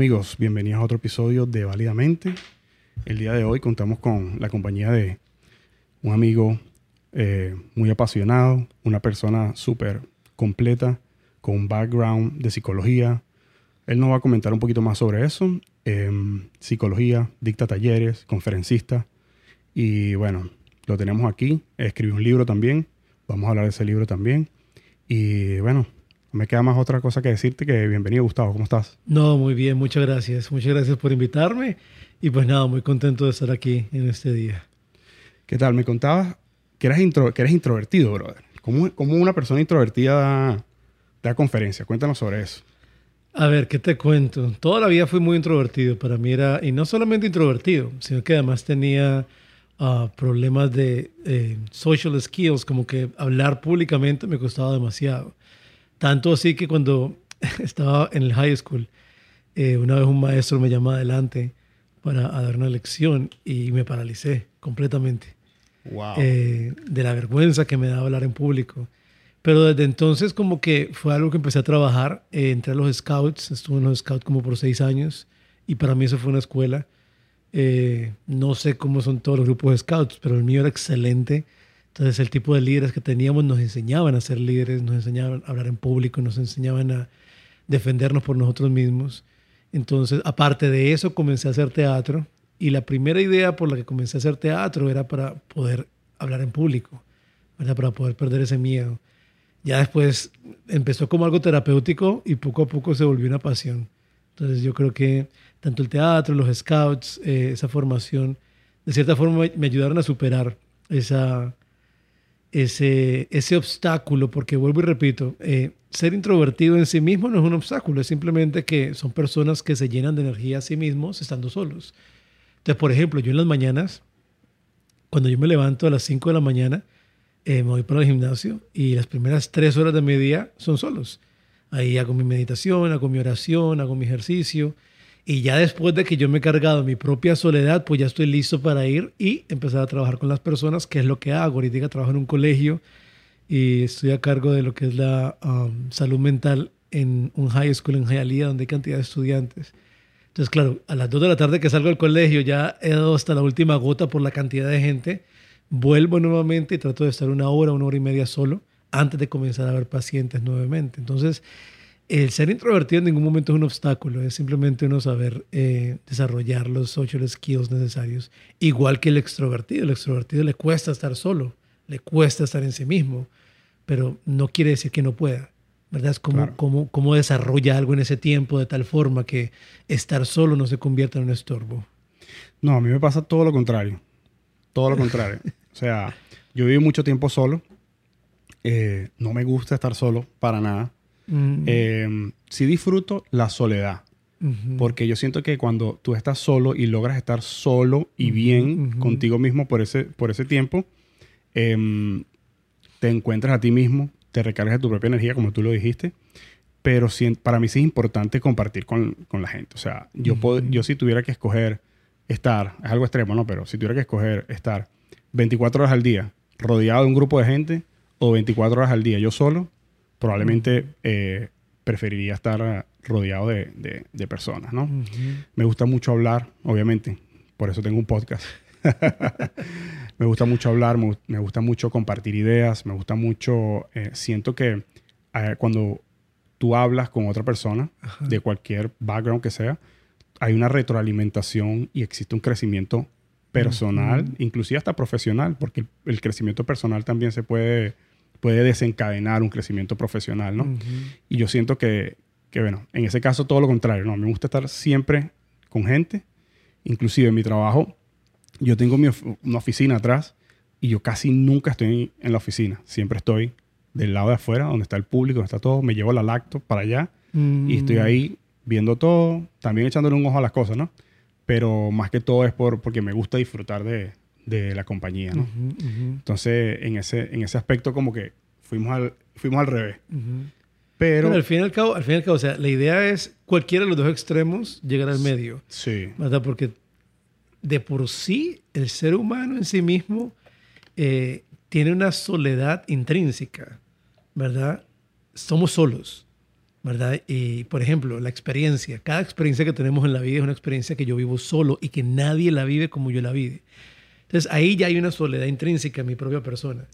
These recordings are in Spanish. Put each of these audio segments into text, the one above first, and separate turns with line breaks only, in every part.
amigos, bienvenidos a otro episodio de Válidamente. El día de hoy contamos con la compañía de un amigo eh, muy apasionado, una persona súper completa, con un background de psicología. Él nos va a comentar un poquito más sobre eso. Em, psicología, dicta talleres, conferencista. Y bueno, lo tenemos aquí. Escribió un libro también. Vamos a hablar de ese libro también. Y bueno, no me queda más otra cosa que decirte que bienvenido, Gustavo. ¿Cómo estás?
No, muy bien, muchas gracias. Muchas gracias por invitarme. Y pues nada, muy contento de estar aquí en este día.
¿Qué tal? Me contabas que eres, intro, que eres introvertido, brother. ¿Cómo, ¿Cómo, una persona introvertida da, da conferencia? Cuéntanos sobre eso.
A ver, ¿qué te cuento? Toda la vida fui muy introvertido. Para mí era, y no solamente introvertido, sino que además tenía uh, problemas de eh, social skills, como que hablar públicamente me costaba demasiado. Tanto así que cuando estaba en el high school, eh, una vez un maestro me llamó adelante para dar una lección y me paralicé completamente.
Wow.
Eh, de la vergüenza que me daba hablar en público. Pero desde entonces como que fue algo que empecé a trabajar. Eh, entré a los scouts, estuve en los scouts como por seis años y para mí eso fue una escuela. Eh, no sé cómo son todos los grupos de scouts, pero el mío era excelente. Entonces el tipo de líderes que teníamos nos enseñaban a ser líderes, nos enseñaban a hablar en público, nos enseñaban a defendernos por nosotros mismos. Entonces, aparte de eso, comencé a hacer teatro y la primera idea por la que comencé a hacer teatro era para poder hablar en público, ¿verdad? para poder perder ese miedo. Ya después empezó como algo terapéutico y poco a poco se volvió una pasión. Entonces yo creo que tanto el teatro, los scouts, eh, esa formación, de cierta forma me ayudaron a superar esa, ese, ese obstáculo, porque vuelvo y repito, eh, ser introvertido en sí mismo no es un obstáculo, es simplemente que son personas que se llenan de energía a sí mismos estando solos. Entonces, por ejemplo, yo en las mañanas, cuando yo me levanto a las 5 de la mañana, eh, me voy para el gimnasio y las primeras tres horas de mi día son solos. Ahí hago mi meditación, hago mi oración, hago mi ejercicio. Y ya después de que yo me he cargado mi propia soledad, pues ya estoy listo para ir y empezar a trabajar con las personas, que es lo que hago. Ahorita trabajo en un colegio y estoy a cargo de lo que es la um, salud mental en un high school en Hialeah, donde hay cantidad de estudiantes. Entonces, claro, a las 2 de la tarde que salgo del colegio ya he dado hasta la última gota por la cantidad de gente. Vuelvo nuevamente y trato de estar una hora, una hora y media solo antes de comenzar a ver pacientes nuevamente. Entonces, el ser introvertido en ningún momento es un obstáculo, es simplemente uno saber eh, desarrollar los social skills necesarios, igual que el extrovertido. El extrovertido le cuesta estar solo, le cuesta estar en sí mismo, pero no quiere decir que no pueda. ¿Verdad? Es como,
Claro.
como, como desarrolla algo en ese tiempo de tal forma que estar solo no se convierta en un estorbo.
No, a mí me pasa todo lo contrario. Todo lo contrario. o sea, yo viví mucho tiempo solo. Eh, no me gusta estar solo para nada.
Mm,
Eh, sí disfruto la soledad. Porque yo siento que cuando tú estás solo y logras estar solo y bien contigo mismo por ese, por ese tiempo, em, te encuentras a ti mismo, te recargas de tu propia energía, como tú lo dijiste. Pero sí- para mí sí es importante compartir con, con la gente. O sea, yo, puedo- yo si tuviera que escoger estar, es algo extremo, ¿no? Pero si tuviera que escoger estar 24 horas al día rodeado de un grupo de gente o 24 horas al día yo solo, probablemente eh, preferiría estar eh, rodeado de, de- de personas, ¿no? Me gusta mucho hablar, obviamente, por eso tengo un podcast. me gusta mucho hablar, me, gu- me gusta mucho compartir ideas, me gusta mucho, eh, siento que eh, cuando tú hablas con otra persona, de cualquier background que sea, hay una retroalimentación y existe un crecimiento personal,
Ujú.
inclusive hasta profesional, porque el, el crecimiento personal también se puede, puede desencadenar un crecimiento profesional, ¿no?
Ujú.
Y yo siento que, que, bueno, en ese caso todo lo contrario, ¿no? Me gusta estar siempre con gente, inclusive en mi trabajo, yo tengo mi of- una oficina atrás y yo casi nunca estoy en la oficina, siempre estoy del lado de afuera, donde está el público, donde está todo, me llevo la lacto para allá y estoy
Mm.
ahí viendo todo, también echándole un ojo a las cosas, ¿no? Pero más que todo es por, porque me gusta disfrutar de, de la compañía, ¿no?
Ujú, ujú,
Entonces, en ese, en ese aspecto como que fuimos al, fuimos al revés.
ujú.
Pero,
Pero al fin y al cabo, al fin y al cabo, o sea, la idea es cualquiera de los dos extremos llegar al medio,
sí,
¿verdad? Porque de por sí el ser humano en sí mismo eh, tiene una soledad intrínseca, ¿verdad? Somos solos. ¿verdad? Y, por ejemplo, la experiencia. Cada experiencia que tenemos en la vida es una experiencia que yo vivo solo y que nadie la vive como yo la vive. Entonces, ahí ya hay una soledad intrínseca en mi propia persona.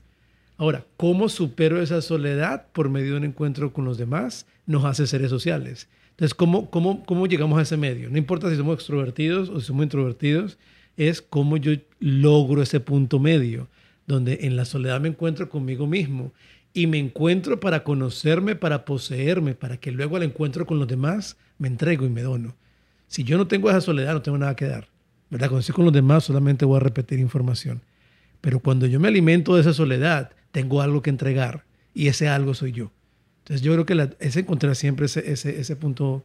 Ahora, ¿cómo supero esa soledad por medio de un encuentro con los demás? Nos hace seres sociales. Entonces, ¿cómo, cómo, cómo llegamos a ese medio? No importa si somos extrovertidos o si somos introvertidos, es cómo yo logro ese punto medio, donde en la soledad me encuentro conmigo mismo y me encuentro para conocerme, para poseerme, para que luego al encuentro con los demás me entrego y me dono. Si yo no tengo esa soledad, no tengo nada que dar. ¿Verdad? Cuando estoy con los demás, solamente voy a repetir información. Pero cuando yo me alimento de esa soledad, tengo algo que entregar y ese algo soy yo. Entonces yo creo que la, es encontrar siempre ese, ese, ese, punto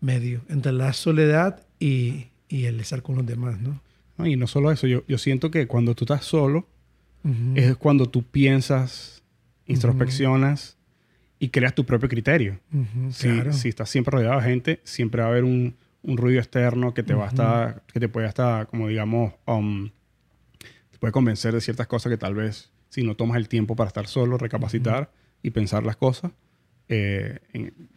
medio entre la soledad y, y, el estar con los demás, ¿no?
no y no solo eso, yo, yo siento que cuando tú estás solo, uh -huh. es cuando tú piensas introspeccionas uh -huh. y creas tu propio criterio. Uh -huh, si, claro. si, estás siempre rodeado de gente, siempre va a haber un, un ruido externo que te va a estar, que te puede hasta, como digamos, um, te puede convencer de ciertas cosas que tal vez si no tomas el tiempo para estar solo, recapacitar y pensar las cosas, eh,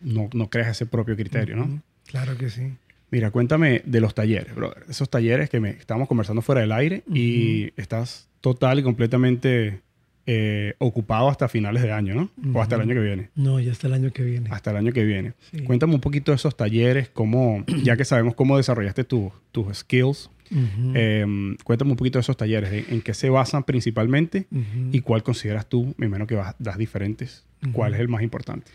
no, no, creas ese propio criterio, ¿no?
Claro que sí.
Mira, cuéntame de los talleres, brother. Esos talleres que me estamos conversando fuera del aire y estás total y completamente eh, ocupado hasta finales de año, ¿no? Uh -huh. O hasta el año que viene.
No, ya hasta el año que viene.
Hasta el año que viene. Sí. Cuéntame un poquito de esos talleres, cómo, ya que sabemos cómo desarrollaste tu, tus skills, uh -huh. eh, cuéntame un poquito de esos talleres, en, en qué se basan principalmente uh -huh. y cuál consideras tú, me imagino que vas, das diferentes, cuál es el más importante.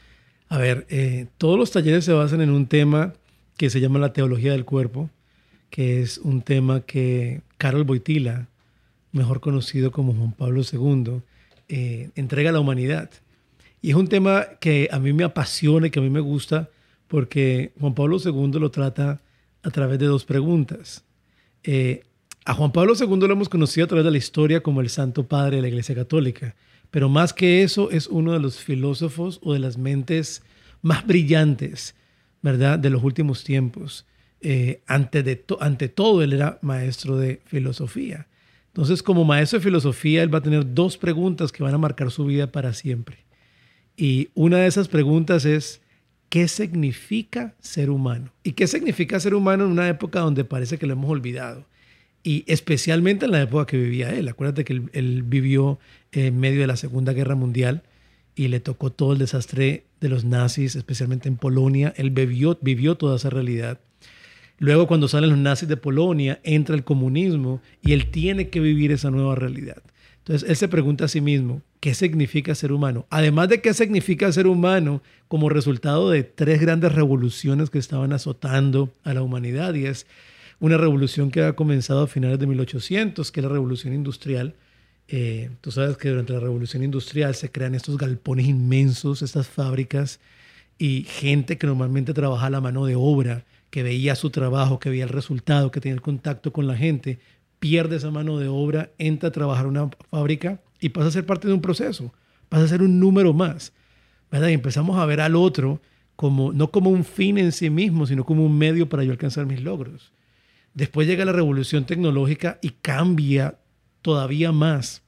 A ver, eh, todos los talleres se basan en un tema que se llama la teología del cuerpo, que es un tema que Carol Boitila, mejor conocido como Juan Pablo II, eh, entrega a la humanidad. Y es un tema que a mí me apasiona y que a mí me gusta porque Juan Pablo II lo trata a través de dos preguntas. Eh, a Juan Pablo II lo hemos conocido a través de la historia como el Santo Padre de la Iglesia Católica, pero más que eso es uno de los filósofos o de las mentes más brillantes, ¿verdad?, de los últimos tiempos. Eh, ante, de to ante todo, él era maestro de filosofía. Entonces, como maestro de filosofía, él va a tener dos preguntas que van a marcar su vida para siempre. Y una de esas preguntas es, ¿qué significa ser humano? ¿Y qué significa ser humano en una época donde parece que lo hemos olvidado? Y especialmente en la época que vivía él. Acuérdate que él, vivió en medio de la Segunda Guerra Mundial y le tocó todo el desastre de los nazis, especialmente en Polonia. Él vivió toda esa realidad. Luego, cuando salen los nazis de Polonia, entra el comunismo y él tiene que vivir esa nueva realidad. Entonces, él se pregunta a sí mismo, ¿qué significa ser humano? Además de qué significa ser humano como resultado de tres grandes revoluciones que estaban azotando a la humanidad. Y es una revolución que ha comenzado a finales de 1800, que es la revolución industrial. Eh, tú sabes que durante la revolución industrial se crean estos galpones inmensos, estas fábricas, y gente que normalmente trabaja a la mano de obra que veía su trabajo, que veía el resultado, que tenía el contacto con la gente, pierde esa mano de obra, entra a trabajar en una fábrica y pasa a ser parte de un proceso, pasa a ser un número más. ¿verdad? Y empezamos a ver al otro como, no como un fin en sí mismo, sino como un medio para yo alcanzar mis logros. Después llega la revolución tecnológica y cambia todavía más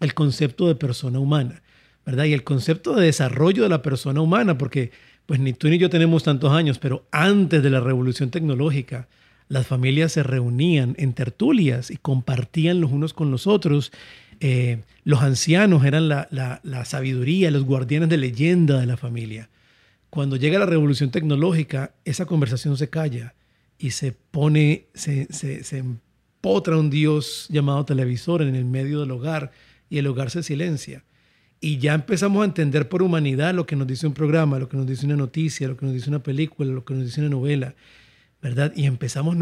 el concepto de persona humana, ¿verdad? Y el concepto de desarrollo de la persona humana, porque pues ni tú ni yo tenemos tantos años, pero antes de la revolución tecnológica, las familias se reunían en tertulias y compartían los unos con los otros. Eh, los ancianos eran la, la, la, sabiduría, los guardianes de leyenda de la familia. Cuando llega la revolución tecnológica, esa conversación se calla y se pone, se, se, se empotra un Dios llamado televisor en el medio del hogar y el hogar se silencia y ya empezamos a entender por humanidad lo que nos dice un programa, lo que nos dice una noticia, lo que nos dice una película, lo que nos dice una novela, ¿verdad? Y empezamos,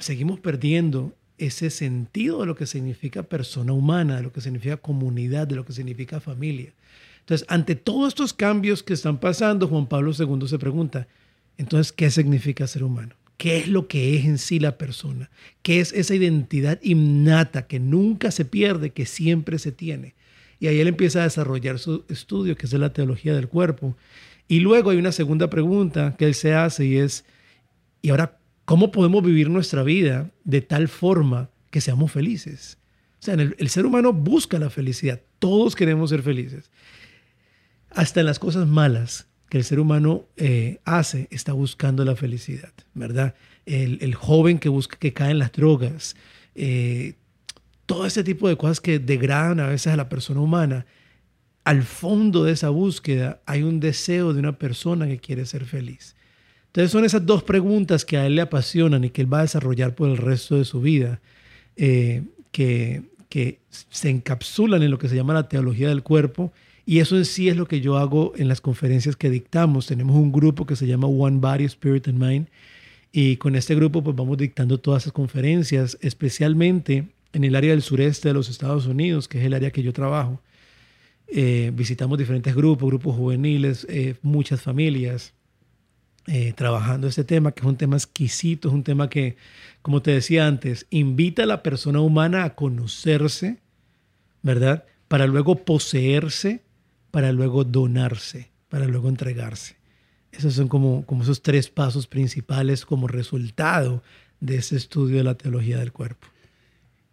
seguimos perdiendo ese sentido de lo que significa persona humana, de lo que significa comunidad, de lo que significa familia. Entonces, ante todos estos cambios que están pasando, Juan Pablo II se pregunta, entonces, ¿qué significa ser humano? ¿Qué es lo que es en sí la persona? ¿Qué es esa identidad innata que nunca se pierde, que siempre se tiene? Y ahí él empieza a desarrollar su estudio, que es la teología del cuerpo. Y luego hay una segunda pregunta que él se hace y es, ¿y ahora cómo podemos vivir nuestra vida de tal forma que seamos felices? O sea, el, ser humano busca la felicidad. Todos queremos ser felices. Hasta en las cosas malas que el ser humano eh, hace está buscando la felicidad, ¿verdad? El, joven que busca que cae en las drogas, eh, todo ese tipo de cosas que degradan a veces a la persona humana, al fondo de esa búsqueda hay un deseo de una persona que quiere ser feliz. Entonces son esas dos preguntas que a él le apasionan y que él va a desarrollar por el resto de su vida, eh, que, que se encapsulan en lo que se llama la teología del cuerpo. Y eso en sí es lo que yo hago en las conferencias que dictamos. Tenemos un grupo que se llama One Body, Spirit and Mind. Y con este grupo pues vamos dictando todas esas conferencias, especialmente en el área del sureste de los Estados Unidos, que es el área que yo trabajo. Eh, visitamos diferentes grupos, grupos juveniles, eh, muchas familias, eh, trabajando este tema, que es un tema exquisito, es un tema que, como te decía antes, invita a la persona humana a conocerse, ¿verdad? Para luego poseerse, para luego donarse, para luego entregarse. Esos son como, como esos tres pasos principales como resultado de ese estudio de la teología del cuerpo.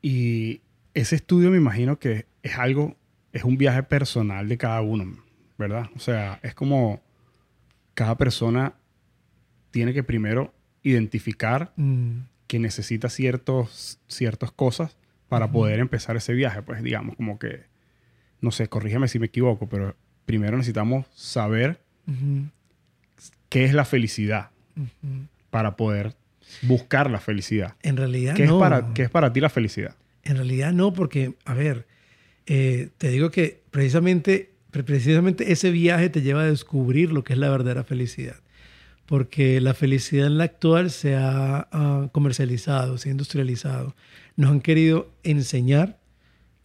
Y ese estudio me imagino que es algo, es un viaje personal de cada uno, ¿verdad? O sea, es como cada persona tiene que primero identificar mm. que necesita ciertos, ciertas cosas para poder empezar ese viaje. Pues digamos, como que, no sé, corrígeme si me equivoco, pero primero necesitamos saber qué es la felicidad para poder buscar la felicidad.
En realidad
¿Qué
no.
Es para, ¿Qué es para ti la felicidad?
En realidad no, porque, a ver, eh, te digo que precisamente, precisamente ese viaje te lleva a descubrir lo que es la verdadera felicidad. Porque la felicidad en la actual se ha comercializado, se ha industrializado. Nos han querido enseñar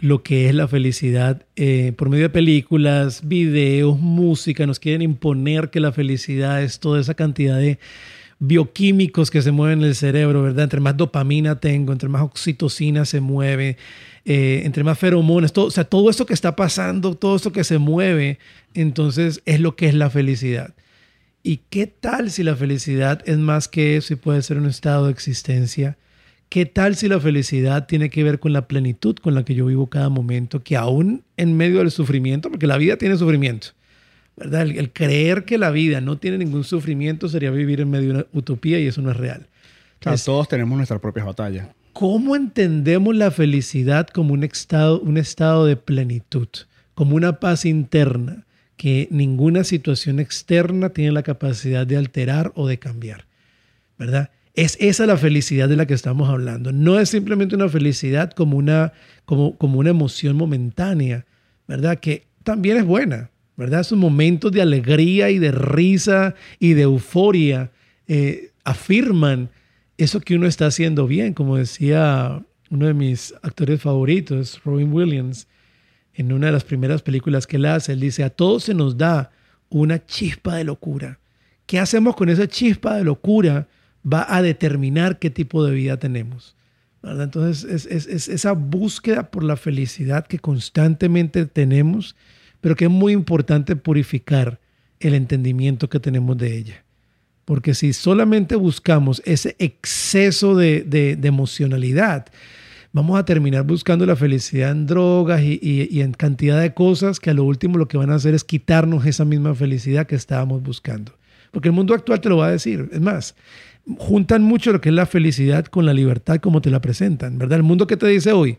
lo que es la felicidad eh, por medio de películas, videos, música. Nos quieren imponer que la felicidad es toda esa cantidad de bioquímicos que se mueven en el cerebro, ¿verdad? Entre más dopamina tengo, entre más oxitocina se mueve, eh, entre más feromonas, todo, o sea, todo esto que está pasando, todo esto que se mueve, entonces es lo que es la felicidad. ¿Y qué tal si la felicidad es más que eso y puede ser un estado de existencia? ¿Qué tal si la felicidad tiene que ver con la plenitud con la que yo vivo cada momento, que aún en medio del sufrimiento, porque la vida tiene sufrimiento, ¿verdad? El, creer que la vida no tiene ningún sufrimiento sería vivir en medio de una utopía y eso no es real.
todos tenemos nuestras propias batallas.
¿Cómo entendemos la felicidad como un estado, un estado de plenitud, como una paz interna que ninguna situación externa tiene la capacidad de alterar o de cambiar? ¿Verdad? Es esa la felicidad de la que estamos hablando. No es simplemente una felicidad como una, como, como una emoción momentánea, ¿verdad? Que también es buena, ¿verdad? Esos momentos de alegría y de risa y de euforia eh, afirman eso que uno está haciendo bien, como decía uno de mis actores favoritos, Robin Williams, en una de las primeras películas que él hace, él dice, a todos se nos da una chispa de locura. ¿Qué hacemos con esa chispa de locura? Va a determinar qué tipo de vida tenemos. ¿verdad? Entonces, es, es esa búsqueda por la felicidad que constantemente tenemos pero que es muy importante purificar el entendimiento que tenemos de ella. Porque si solamente buscamos ese exceso de, emocionalidad, vamos a terminar buscando la felicidad en drogas y, y, en cantidad de cosas que a lo último lo que van a hacer es quitarnos esa misma felicidad que estábamos buscando. Porque el mundo actual te lo va a decir. Es más, juntan mucho lo que es la felicidad con la libertad como te la presentan, ¿verdad? El mundo que te dice hoy,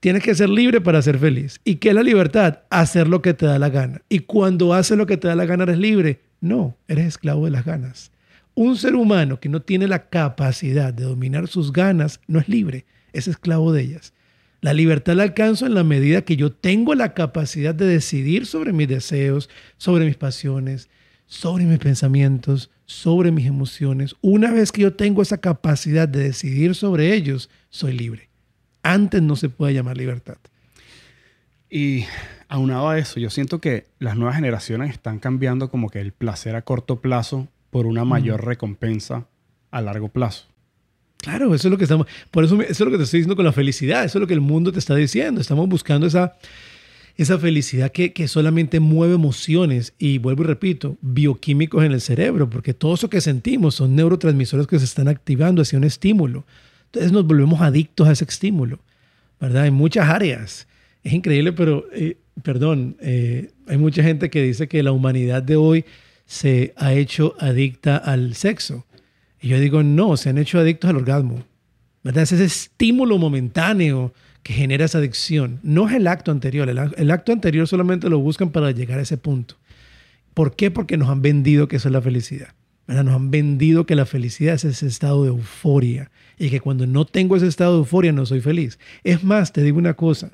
Tienes que ser libre para ser feliz. ¿Y qué es la libertad? Hacer lo que te da la gana. Y cuando haces lo que te da la gana, eres libre. No, eres esclavo de las ganas. Un ser humano que no tiene la capacidad de dominar sus ganas no es libre, es esclavo de ellas. La libertad la alcanzo en la medida que yo tengo la capacidad de decidir sobre mis deseos, sobre mis pasiones, sobre mis pensamientos, sobre mis emociones. Una vez que yo tengo esa capacidad de decidir sobre ellos, soy libre antes no se puede llamar libertad.
Y aunado a eso, yo siento que las nuevas generaciones están cambiando como que el placer a corto plazo por una mayor recompensa a largo plazo.
Claro, eso es lo que estamos, por eso, eso es lo que te estoy diciendo con la felicidad, eso es lo que el mundo te está diciendo. Estamos buscando esa, esa felicidad que, que, solamente mueve emociones y vuelvo y repito, bioquímicos en el cerebro, porque todo eso que sentimos son neurotransmisores que se están activando hacia un estímulo. Entonces nos volvemos adictos a ese estímulo, ¿verdad? En muchas áreas. Es increíble, pero, eh, perdón, eh, hay mucha gente que dice que la humanidad de hoy se ha hecho adicta al sexo. Y yo digo, no, se han hecho adictos al orgasmo. ¿Verdad? Es ese estímulo momentáneo que genera esa adicción. No es el acto anterior. El, acto anterior solamente lo buscan para llegar a ese punto. ¿Por qué? Porque nos han vendido que eso es la felicidad. Nos han vendido que la felicidad es ese estado de euforia y que cuando no tengo ese estado de euforia no soy feliz. Es más, te digo una cosa,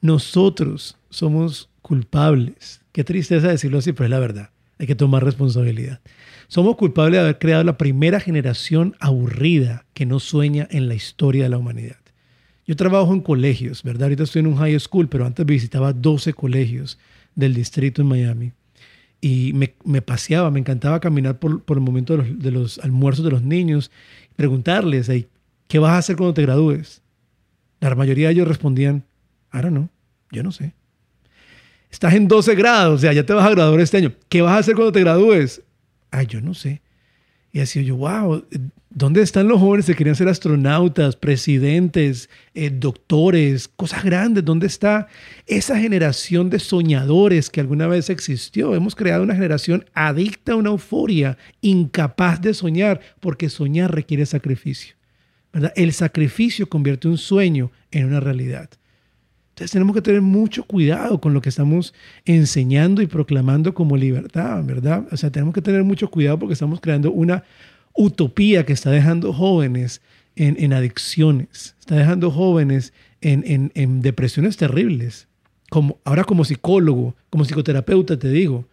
nosotros somos culpables. Qué tristeza decirlo así, pero es la verdad. Hay que tomar responsabilidad. Somos culpables de haber creado la primera generación aburrida que no sueña en la historia de la humanidad. Yo trabajo en colegios, ¿verdad? Ahorita estoy en un high school, pero antes visitaba 12 colegios del distrito en Miami. Y me, paseaba, me encantaba caminar por, el momento de los, almuerzos de los niños, preguntarles, ¿qué vas a hacer cuando te gradúes? La mayoría de ellos respondían, ahora no, yo no sé. Estás en 12 grados, o sea, ya te vas a graduar este año. ¿Qué vas a hacer cuando te gradúes? Ay, yo no sé. Y así yo, wow, ¿dónde están los jóvenes que querían ser astronautas, presidentes, eh, doctores, cosas grandes? ¿Dónde está esa generación de soñadores que alguna vez existió? Hemos creado una generación adicta a una euforia, incapaz de soñar, porque soñar requiere sacrificio. ¿verdad? El sacrificio convierte un sueño en una realidad. Entonces tenemos que tener mucho cuidado con lo que estamos enseñando y proclamando como libertad, ¿verdad? O sea, tenemos que tener mucho cuidado porque estamos creando una utopía que está dejando jóvenes en, adicciones, está dejando jóvenes en, depresiones terribles. Como, ahora como psicólogo, como psicoterapeuta, te digo,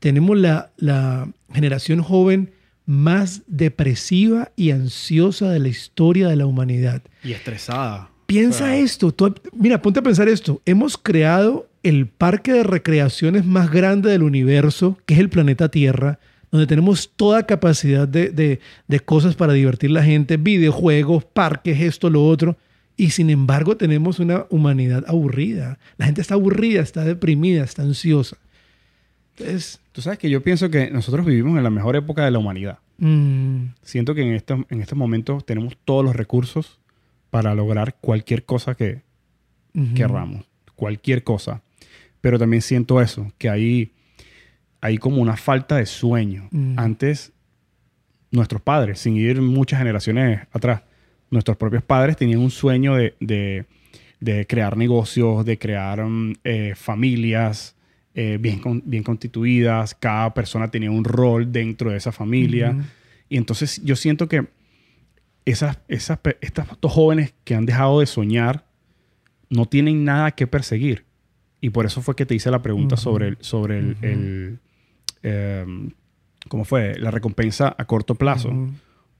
tenemos la, la generación joven más depresiva y ansiosa de la historia de la humanidad.
Y estresada.
Piensa esto, mira, ponte a pensar esto. Hemos creado el parque de recreaciones más grande del universo, que es el planeta Tierra, donde tenemos toda capacidad de, cosas para divertir la gente, videojuegos, parques, esto, lo otro. Y sin embargo tenemos una humanidad aburrida. La gente está aburrida, está deprimida, está ansiosa.
Entonces, Tú sabes que yo pienso que nosotros vivimos en la mejor época de la humanidad. Mm. Siento que en, estos, en estos momentos tenemos todos los recursos para lograr cualquier cosa que querramos, cualquier cosa. Pero también siento eso, que hay, hay como una falta de sueño. Antes, nuestros padres, sin ir muchas generaciones atrás, nuestros propios padres tenían un sueño de, crear negocios, de crear mm, eh, familias eh, bien, bien constituidas, cada persona tenía un rol dentro de esa familia. Y entonces yo siento que esas, esas, estos jóvenes que han dejado de soñar no tienen nada que perseguir. Y por eso fue que te hice la pregunta sobre, el, sobre el, em, ¿cómo fue? La recompensa a corto plazo.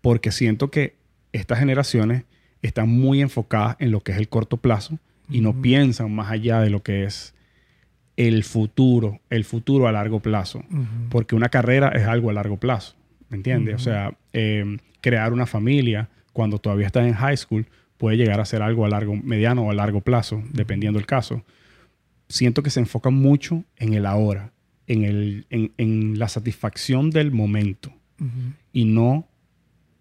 Porque siento que estas generaciones están muy enfocadas en lo que es el corto plazo y no piensan más allá de lo que es el futuro, el futuro a largo plazo. Porque una carrera es algo a largo plazo, ¿me entiendes? O sea, em, crear una familia, cuando todavía estás en high school, puede llegar a ser algo a largo, mediano o a largo plazo, dependiendo del caso. Siento que se enfoca mucho en el ahora, en, el, en, la satisfacción del momento y no,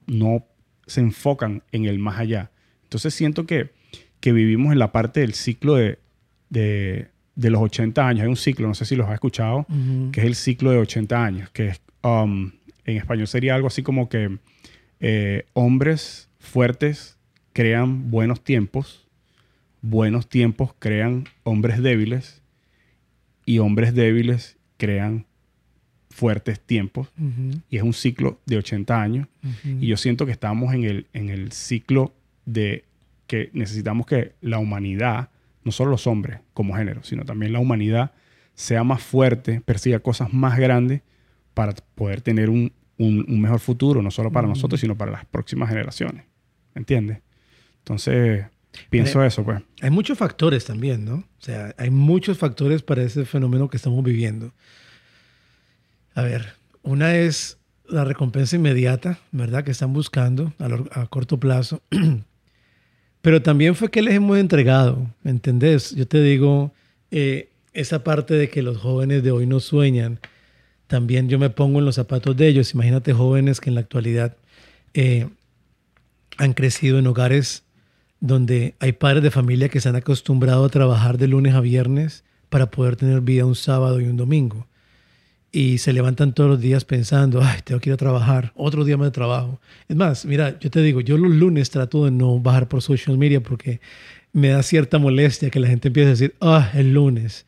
no se enfocan en el más allá. Entonces siento que, que vivimos en la parte del ciclo de, de, de, los 80 años. Hay un ciclo, no sé si los has escuchado, que es el ciclo de 80 años, que es, um, en español sería algo así como que eh, hombres fuertes crean buenos tiempos, buenos tiempos crean hombres débiles y hombres débiles crean fuertes tiempos. Y es un ciclo de 80 años. Y yo siento que estamos en el, en el ciclo de que necesitamos que la humanidad, no solo los hombres como género, sino también la humanidad sea más fuerte, persiga cosas más grandes para poder tener un, un, mejor futuro, no solo para nosotros, sino para las próximas generaciones. ¿Me entiendes? Entonces, pienso eso, pues.
Hay muchos factores también, ¿no? O sea, hay muchos factores para ese fenómeno que estamos viviendo. A ver, una es la recompensa inmediata, ¿verdad? Que están buscando a, corto plazo. Pero también fue que les hemos entregado, ¿me entendés? Yo te digo, eh, esa parte de que los jóvenes de hoy no sueñan también yo me pongo en los zapatos de ellos. Imagínate jóvenes que en la actualidad eh, han crecido en hogares donde hay padres de familia que se han acostumbrado a trabajar de lunes a viernes para poder tener vida un sábado y un domingo. Y se levantan todos los días pensando, ay, tengo que ir a trabajar, otro día más de trabajo. Es más, mira, yo te digo, yo los lunes trato de no bajar por social media porque me da cierta molestia que la gente empiece a decir, ah, el lunes.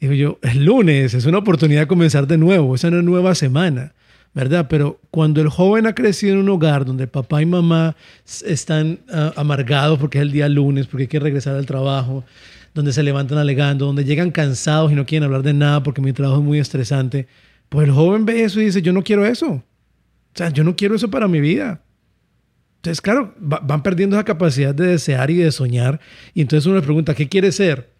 Digo yo, el lunes es una oportunidad de comenzar de nuevo, es una nueva semana. ¿Verdad? Pero cuando el joven ha crecido en un hogar donde papá y mamá están ah, amargados porque es el día lunes, porque hay que regresar al trabajo, donde se levantan alegando, donde llegan cansados y no quieren hablar de nada porque mi trabajo es muy estresante, pues el joven ve eso y dice, yo no quiero eso. O sea, yo no quiero eso para mi vida. Entonces, claro, van perdiendo esa capacidad de desear y de soñar. Y entonces uno le pregunta, ¿qué quiere ser?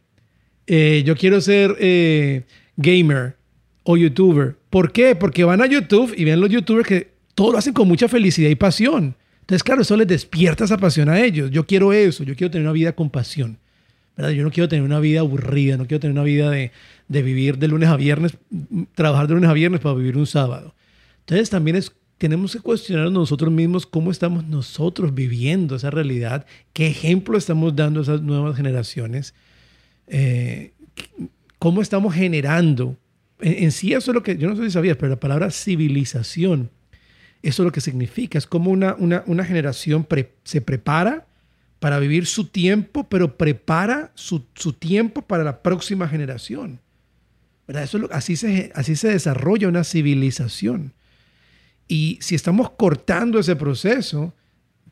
Eh, yo quiero ser eh, gamer o youtuber. ¿Por qué? Porque van a YouTube y ven los youtubers que todo lo hacen con mucha felicidad y pasión. Entonces, claro, eso les despierta esa pasión a ellos. Yo quiero eso, yo quiero tener una vida con pasión. Yo no quiero tener una vida aburrida, no quiero tener una vida de, de vivir de lunes a viernes, trabajar de lunes a viernes para vivir un sábado. Entonces, también es, tenemos que cuestionar nosotros mismos cómo estamos nosotros viviendo esa realidad, qué ejemplo estamos dando a esas nuevas generaciones, eh, cómo estamos generando en, sí eso es lo que, yo no sé si sabías, pero la palabra civilización, eso es lo que significa. Es como una, una, generación se prepara para vivir su tiempo, pero prepara su, tiempo para la próxima generación. ¿Verdad? Eso así, se, así se desarrolla una civilización. Y si estamos cortando ese proceso,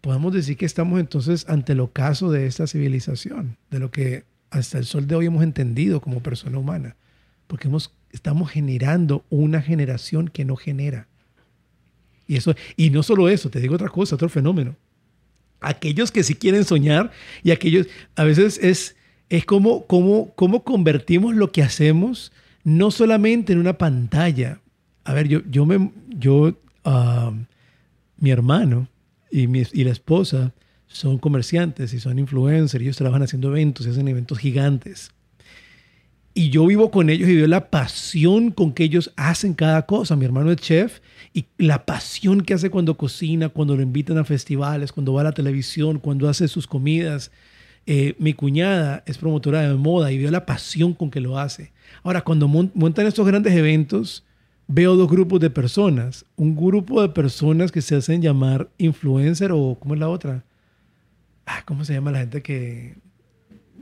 podemos decir que estamos entonces ante el ocaso de esta civilización, de lo que hasta el sol de hoy hemos entendido como persona humana, porque hemos estamos generando una generación que no genera. Y, eso, y no solo eso, te digo otra cosa, otro fenómeno. Aquellos que sí quieren soñar y aquellos, a veces es, es como, como, como convertimos lo que hacemos no solamente en una pantalla. A ver, yo, yo, me, yo ah, mi hermano y, mi, y la esposa son comerciantes y son influencers, ellos trabajan haciendo eventos y hacen eventos gigantes. Y yo vivo con ellos y veo la pasión con que ellos hacen cada cosa. Mi hermano es chef y la pasión que hace cuando cocina, cuando lo invitan a festivales, cuando va a la televisión, cuando hace sus comidas. Eh, mi cuñada es promotora de moda y veo la pasión con que lo hace. Ahora, cuando montan estos grandes eventos, veo dos grupos de personas. Un grupo de personas que se hacen llamar influencer o, ¿cómo es la otra? Ah, ¿Cómo se llama la gente que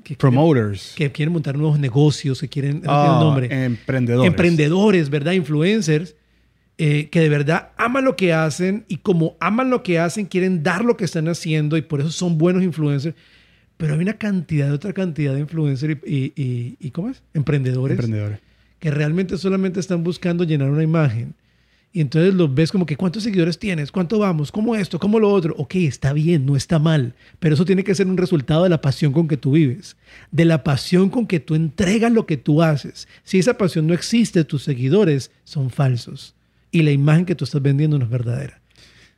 que promoters.
que quieren montar nuevos negocios, que quieren...
Ah, nombre. Emprendedores.
Emprendedores, ¿verdad? Influencers. Eh, que de verdad aman lo que hacen y como aman lo que hacen, quieren dar lo que están haciendo y por eso son buenos influencers. Pero hay una cantidad de otra cantidad de influencers y, y, y ¿cómo es? Emprendedores.
Emprendedores.
Que realmente solamente están buscando llenar una imagen y entonces los ves como que cuántos seguidores tienes, cuánto vamos, cómo esto, cómo lo otro. Ok, está bien, no está mal, pero eso tiene que ser un resultado de la pasión con que tú vives, de la pasión con que tú entregas lo que tú haces. Si esa pasión no existe, tus seguidores son falsos y la imagen que tú estás vendiendo no es verdadera.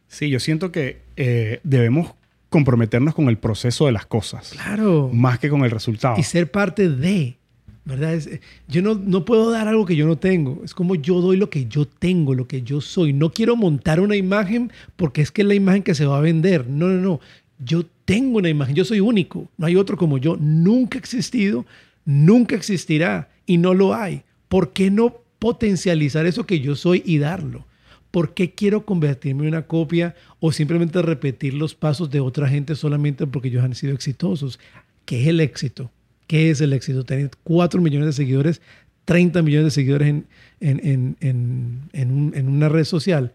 Sí, yo siento que eh, debemos comprometernos con el proceso de las cosas.
Claro.
Más que con el resultado.
Y ser parte de. ¿Verdad? Eh, yo no, no puedo dar algo que yo no tengo. Es como yo doy lo que yo tengo, lo que yo soy. No quiero montar una imagen porque es que es la imagen que se va a vender. No, no, no. Yo tengo una imagen. Yo soy único. No hay otro como yo. Nunca ha existido, nunca existirá y no lo hay. ¿Por qué no potencializar eso que yo soy y darlo? ¿Por qué quiero convertirme en una copia o simplemente repetir los pasos de otra gente solamente porque ellos han sido exitosos? ¿Qué es el éxito? ¿Qué es el éxito? Tener 4 millones de seguidores, 30 millones de seguidores en, en, en, en, una red social.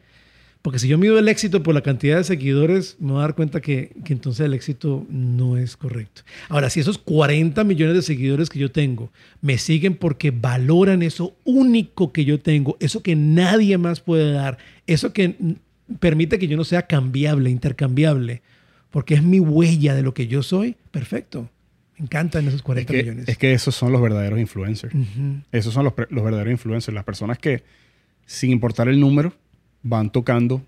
Porque si yo mido el éxito por la cantidad de seguidores, me voy a dar cuenta que, que, entonces el éxito no es correcto. Ahora, si esos 40 millones de seguidores que yo tengo me siguen porque valoran eso único que yo tengo, eso que nadie más puede dar, eso que permite que yo no sea cambiable, intercambiable, porque es mi huella de lo que yo soy, perfecto encantan esos 40 millones.
Es que esos son los verdaderos influencers. Esos son los, verdaderos influencers. Las personas que, sin importar el número, van tocando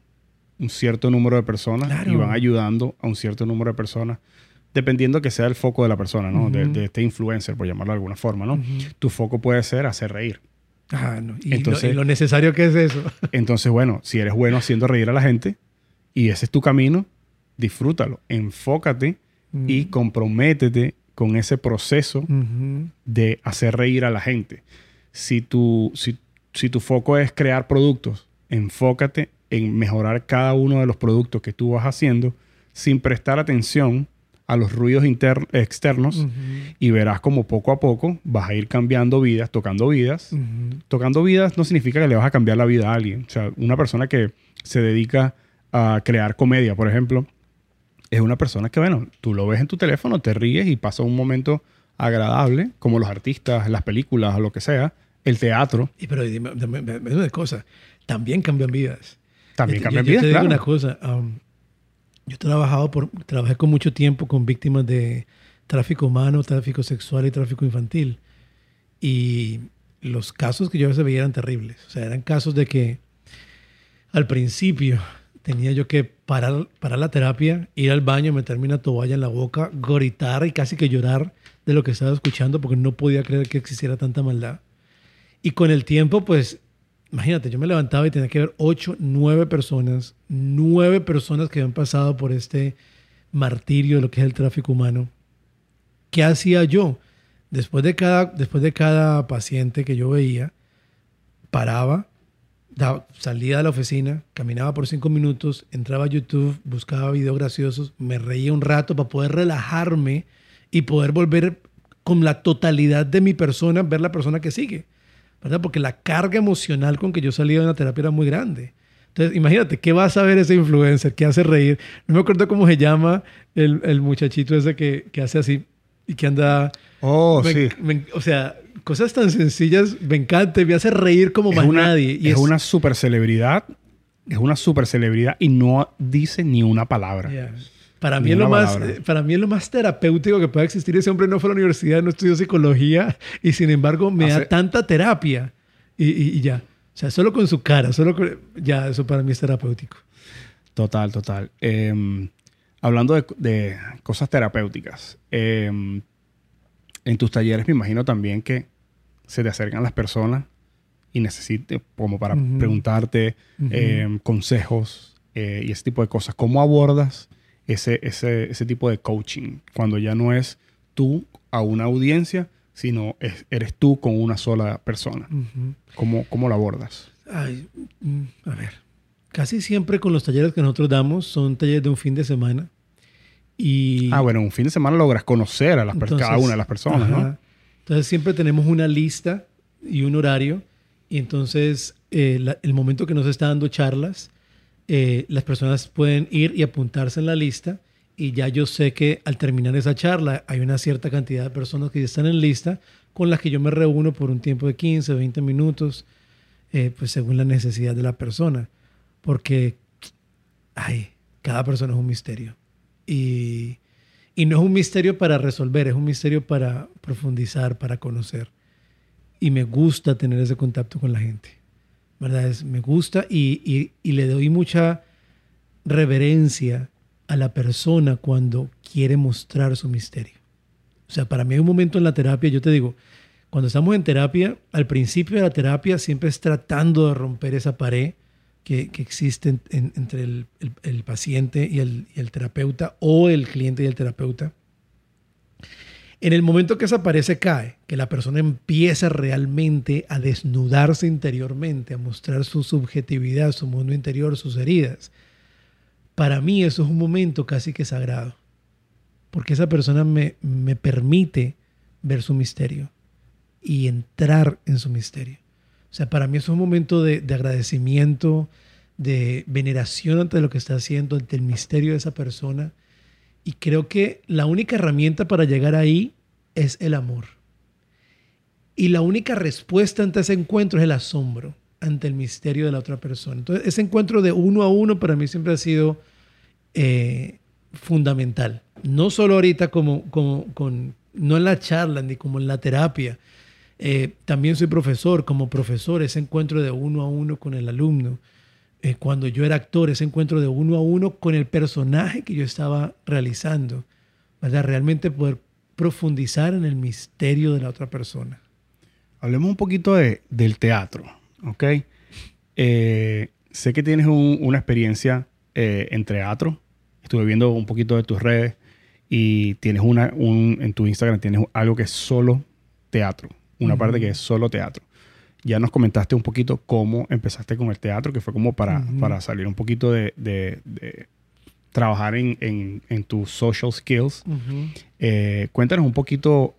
un cierto número de personas y van ayudando a un cierto número de personas, dependiendo que sea el foco de la persona, ¿no? de, este influencer, por llamarlo de alguna forma, ¿no? Tu foco puede ser hacer reír.
Ah, no. ¿Y, entonces, lo, necesario que es eso.
entonces, bueno, si eres bueno haciendo reír a la gente y ese es tu camino, disfrútalo, enfócate y comprométete con ese proceso de hacer reír a la gente. Si tu, si, si tu foco es crear productos, enfócate en mejorar cada uno de los productos que tú vas haciendo sin prestar atención a los ruidos externos y verás como poco a poco vas a ir cambiando vidas, tocando vidas. Tocando vidas no significa que le vas a cambiar la vida a alguien. O sea, una persona que se dedica a crear comedia, por ejemplo, es una persona que, bueno, tú lo ves en tu teléfono, te ríes y pasa un momento agradable, como los artistas, las películas lo que sea, el teatro.
Y pero dime, dime- dime una cosa, también cambian vidas.
También
Yo-
cambian
yo, yo
vidas,
te digo
claro.
una cosa, um, yo he trabajado por, trabajé con mucho tiempo con víctimas de tráfico humano, tráfico sexual y tráfico infantil. Y los casos que yo a veces veía eran terribles. O sea, eran casos de que al principio tenía yo que parar, parar la terapia, ir al baño, meterme una toalla en la boca, gritar y casi que llorar de lo que estaba escuchando porque no podía creer que existiera tanta maldad. Y con el tiempo, pues, imagínate, yo me levantaba y tenía que ver ocho, nueve personas, nueve personas que habían pasado por este martirio de lo que es el tráfico humano. ¿Qué hacía yo? Después de cada, después de cada paciente que yo veía, paraba, salía de la oficina, caminaba por cinco minutos, entraba a YouTube, buscaba videos graciosos, me reía un rato para poder relajarme y poder volver con la totalidad de mi persona, ver la persona que sigue. ¿verdad? Porque la carga emocional con que yo salía de una terapia era muy grande. Entonces, imagínate, ¿qué va a saber ese influencer que hace reír? No me acuerdo cómo se llama el, el muchachito ese que, que hace así y que anda...
Oh,
me-
sí.
me- o sea, cosas tan sencillas, me encanta, me hace reír como
Es
más
una,
nadie. Y
es una super celebridad. Es una super celebridad y no dice ni una palabra.
Yeah. Para mí, es lo más,
palabra.
eh, para mí es lo más terapéutico que puede existir. Ese hombre no fue a la universidad, no estudió psicología y sin embargo me
Hace-
da tanta terapia y, y- y ya. O sea, solo con su cara, solo con- ya, eso para mí es terapéutico.
Total, total. Eh, hablando de, de cosas terapéuticas, eh, en tus talleres me imagino también que se te acercan las personas y necesite como para preguntarte eh, consejos eh, y ese tipo de cosas. ¿Cómo abordas ese, ese, ese tipo de coaching cuando ya no es tú a una audiencia, sino es- eres tú con una sola persona?
Ujú.
¿Cómo, cómo lo abordas?
Ay, mm, a ver. Casi siempre con los talleres que nosotros damos son talleres de un fin de semana. Y
Ah, bueno, un fin de semana logras conocer a las cada una de las personas, ¿no?
Entonces siempre tenemos una lista y un horario. Y entonces eh, el momento que nos está dando charlas, eh, las personas pueden ir y apuntarse en la lista. Y ya yo sé que al terminar esa charla hay una cierta cantidad de personas que ya están en lista con las que yo me reúno por un tiempo de 15, 20 minutos, eh, pues según la necesidad de la persona. Porque, ay, cada persona es un misterio. Y, y no es un misterio para resolver, es un misterio para profundizar, para conocer. Y me gusta tener ese contacto con la gente. ¿Verdad? Es, me gusta y, y- y le doy mucha reverencia a la persona cuando quiere mostrar su misterio. O sea, para mí hay un momento en la terapia, yo te digo, cuando estamos en terapia, al principio de la terapia siempre es tratando de romper esa pared que, que existe en- en- entre el, paciente y el, terapeuta o el cliente y el terapeuta. En el momento que esa pared cae, que la persona empieza realmente a desnudarse interiormente, a mostrar su subjetividad, su mundo interior, sus heridas, para mí eso es un momento casi que sagrado, porque esa persona me, me permite ver su misterio y entrar en su misterio. O sea, para mí es un momento de, de agradecimiento, de veneración ante lo que está haciendo, ante el misterio de esa persona. Y creo que la única herramienta para llegar ahí es el amor. Y la única respuesta ante ese encuentro es el asombro ante el misterio de la otra persona. Entonces, ese encuentro de uno a uno para mí siempre ha sido eh, fundamental. No solo ahorita como, como con, no en la charla ni como en la terapia. Eh, también soy profesor. Como profesor, ese encuentro de uno a uno con el alumno. Eh, cuando yo era actor, ese encuentro de uno a uno con el personaje que yo estaba realizando. ¿verdad? Realmente poder profundizar en el misterio de la otra persona.
Hablemos un poquito de, del teatro, ¿ok? Eh, sé que tienes un- una experiencia eh, en teatro. Estuve viendo un poquito de tus redes y tienes una, un, en tu Instagram tienes algo que es solo teatro, una parte que es solo teatro. Ya nos comentaste un poquito cómo empezaste con el teatro, que fue como para, para salir un poquito de, de, trabajar en, en, en, tus social skills. Eh, cuéntanos un poquito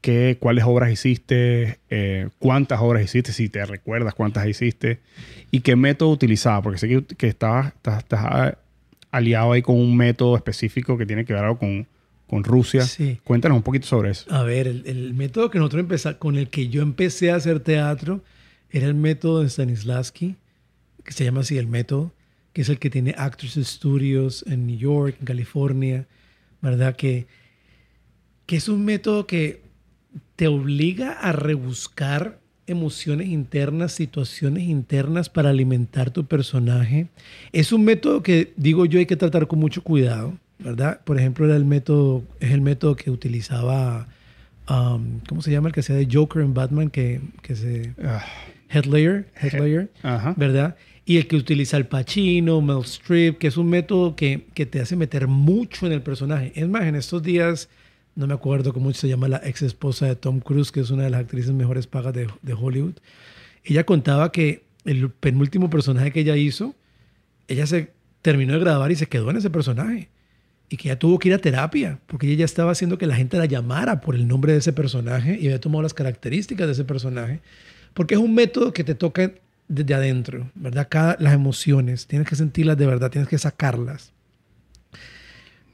qué, cuáles obras hiciste, eh, cuántas obras hiciste, si te recuerdas cuántas hiciste y qué método utilizabas, porque sé que, que estabas, estás, aliado ahí con un método específico que tiene que ver algo con, con Rusia. Sí. Cuéntanos un poquito sobre eso.
A ver, el, método que nosotros empezamos, con el que yo empecé a hacer teatro era el método de Stanislavski, que se llama así el método, que es el que tiene Actors Studios en New York, en California, ¿verdad? Que, que es un método que te obliga a rebuscar emociones internas, situaciones internas para alimentar tu personaje. Es un método que, digo yo, hay que tratar con mucho cuidado, ¿verdad? Por ejemplo, era el método, es el método que utilizaba, um, ¿cómo se llama? El que hacía de Joker en Batman, que, que se... Ah. Headlayer, Headlayer, ¿verdad? Y el que utiliza el Pacino, Mel Strip, que es un método que, que te hace meter mucho en el personaje. Es más, en estos días no me acuerdo cómo se llama la ex esposa de Tom Cruise, que es una de las actrices mejores pagas de, Hollywood. Ella contaba que el penúltimo personaje que ella hizo, ella se terminó de grabar y se quedó en ese personaje. Y que ella tuvo que ir a terapia, porque ella ya estaba haciendo que la gente la llamara por el nombre de ese personaje y había tomado las características de ese personaje. Porque es un método que te toca desde adentro, ¿verdad? Cada, las emociones, tienes que sentirlas de verdad, tienes que sacarlas.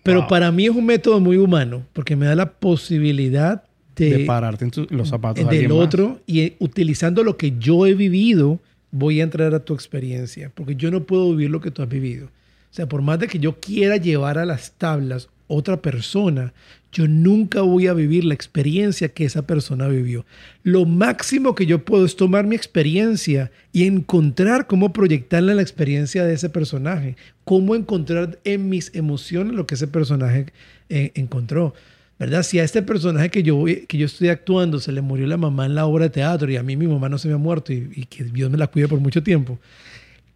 Pero para mí es un método muy humano, porque me da la posibilidad de,
pararte en los zapatos
del otro y eh, utilizando lo que yo he vivido, voy a entrar a tu experiencia, porque yo no puedo vivir lo que tú has vivido. Sea, por más de que yo quiera llevar a las tablas otra persona, yo nunca voy a vivir la experiencia que esa persona vivió. Lo máximo que yo puedo es tomar mi experiencia y encontrar cómo proyectarla en la experiencia de ese personaje, cómo encontrar en mis emociones lo que ese personaje eh, encontró. ¿Verdad? Si a este personaje que yo, que yo estoy actuando se le murió la mamá en la obra de teatro y a mí mi mamá no se me ha muerto y que Dios me la cuide por mucho tiempo,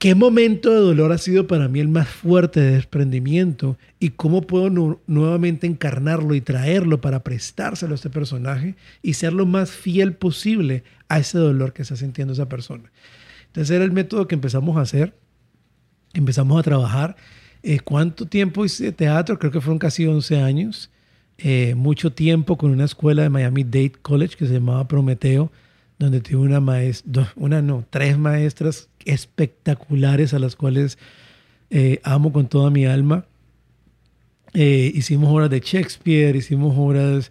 ¿Qué momento de dolor ha sido para mí el más fuerte de desprendimiento y cómo puedo nuevamente encarnarlo y traerlo para prestárselo a este personaje y ser lo más fiel posible a ese dolor que está sintiendo esa persona? Entonces era el método que empezamos a hacer, empezamos a trabajar. Eh, ¿Cuánto tiempo hice teatro? Creo que fueron casi 11 años. Eh, mucho tiempo con una escuela de Miami Dade College que se llamaba Prometeo donde tuve una maestra, una no, tres maestras espectaculares a las cuales eh, amo con toda mi alma. Eh, hicimos obras de Shakespeare, hicimos obras,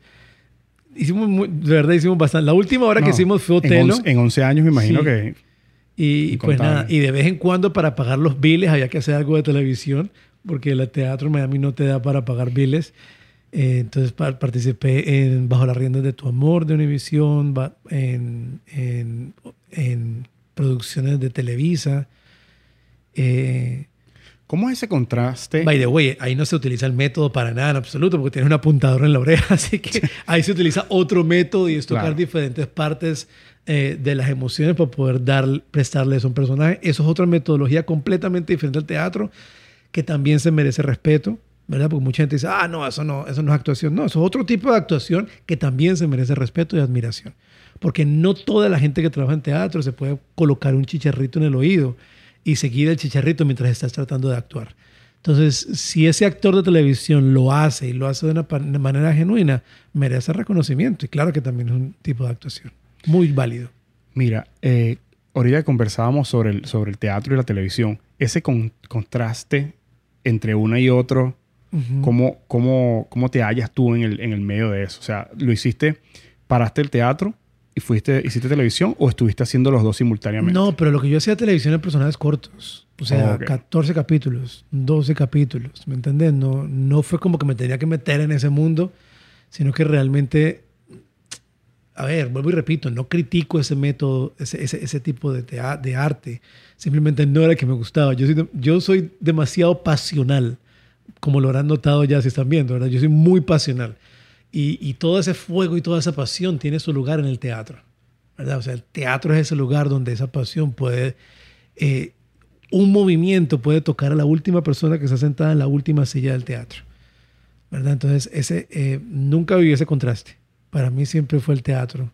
hicimos, de verdad hicimos bastante. La última obra que hicimos fue Otelo.
En 11, años me imagino que...
Y, pues nada, y de vez en cuando para pagar los biles había que hacer algo de televisión, porque el teatro en Miami no te da para pagar biles. Eh, entonces participé en Bajo las riendas de tu amor de Univision, en, en, en, producciones de Televisa.
Eh, ¿Cómo es ese contraste?
By the way, ahí no se utiliza el método para nada en absoluto, porque tienes un apuntador en la oreja, así que ahí se utiliza otro método y es tocar diferentes partes eh, de las emociones para poder dar, prestarles a un personaje. Eso es otra metodología completamente diferente al teatro, que también se merece respeto. ¿verdad? Porque mucha gente dice, ah, no, eso no, eso no es actuación. No, eso es otro tipo de actuación que también se merece respeto y admiración. Porque no toda la gente que trabaja en teatro se puede colocar un chicharrito en el oído y seguir el chicharrito mientras estás tratando de actuar. Entonces, si ese actor de televisión lo hace y lo hace de una manera genuina, merece reconocimiento. Y claro que también es un tipo de actuación muy válido.
Mira, eh, ahorita conversábamos sobre el, sobre el teatro y la televisión. Ese contraste entre una y otro ¿Cómo, cómo, cómo, te hallas tú en el, en el medio de eso? O sea, ¿lo hiciste, paraste el teatro y fuiste, hiciste televisión o estuviste haciendo los dos simultáneamente?
No, pero lo que yo hacía televisión en personajes cortos. O sea, 14 capítulos, 12 capítulos, ¿me entiendes? No, no fue como que me tenía que meter en ese mundo, sino que realmente, a ver, vuelvo y repito, no critico ese método, ese, ese, ese tipo de, de arte, simplemente no era el que me gustaba. Yo soy, yo soy demasiado pasional como lo habrán notado ya si están viendo, ¿verdad? Yo soy muy pasional. Y, todo ese fuego y toda esa pasión tiene su lugar en el teatro, ¿verdad? O sea, el teatro es ese lugar donde esa pasión puede, eh, un movimiento puede tocar a la última persona que está sentada en la última silla del teatro. ¿verdad? Entonces, ese, eh, nunca viví ese contraste. Para mí siempre fue el teatro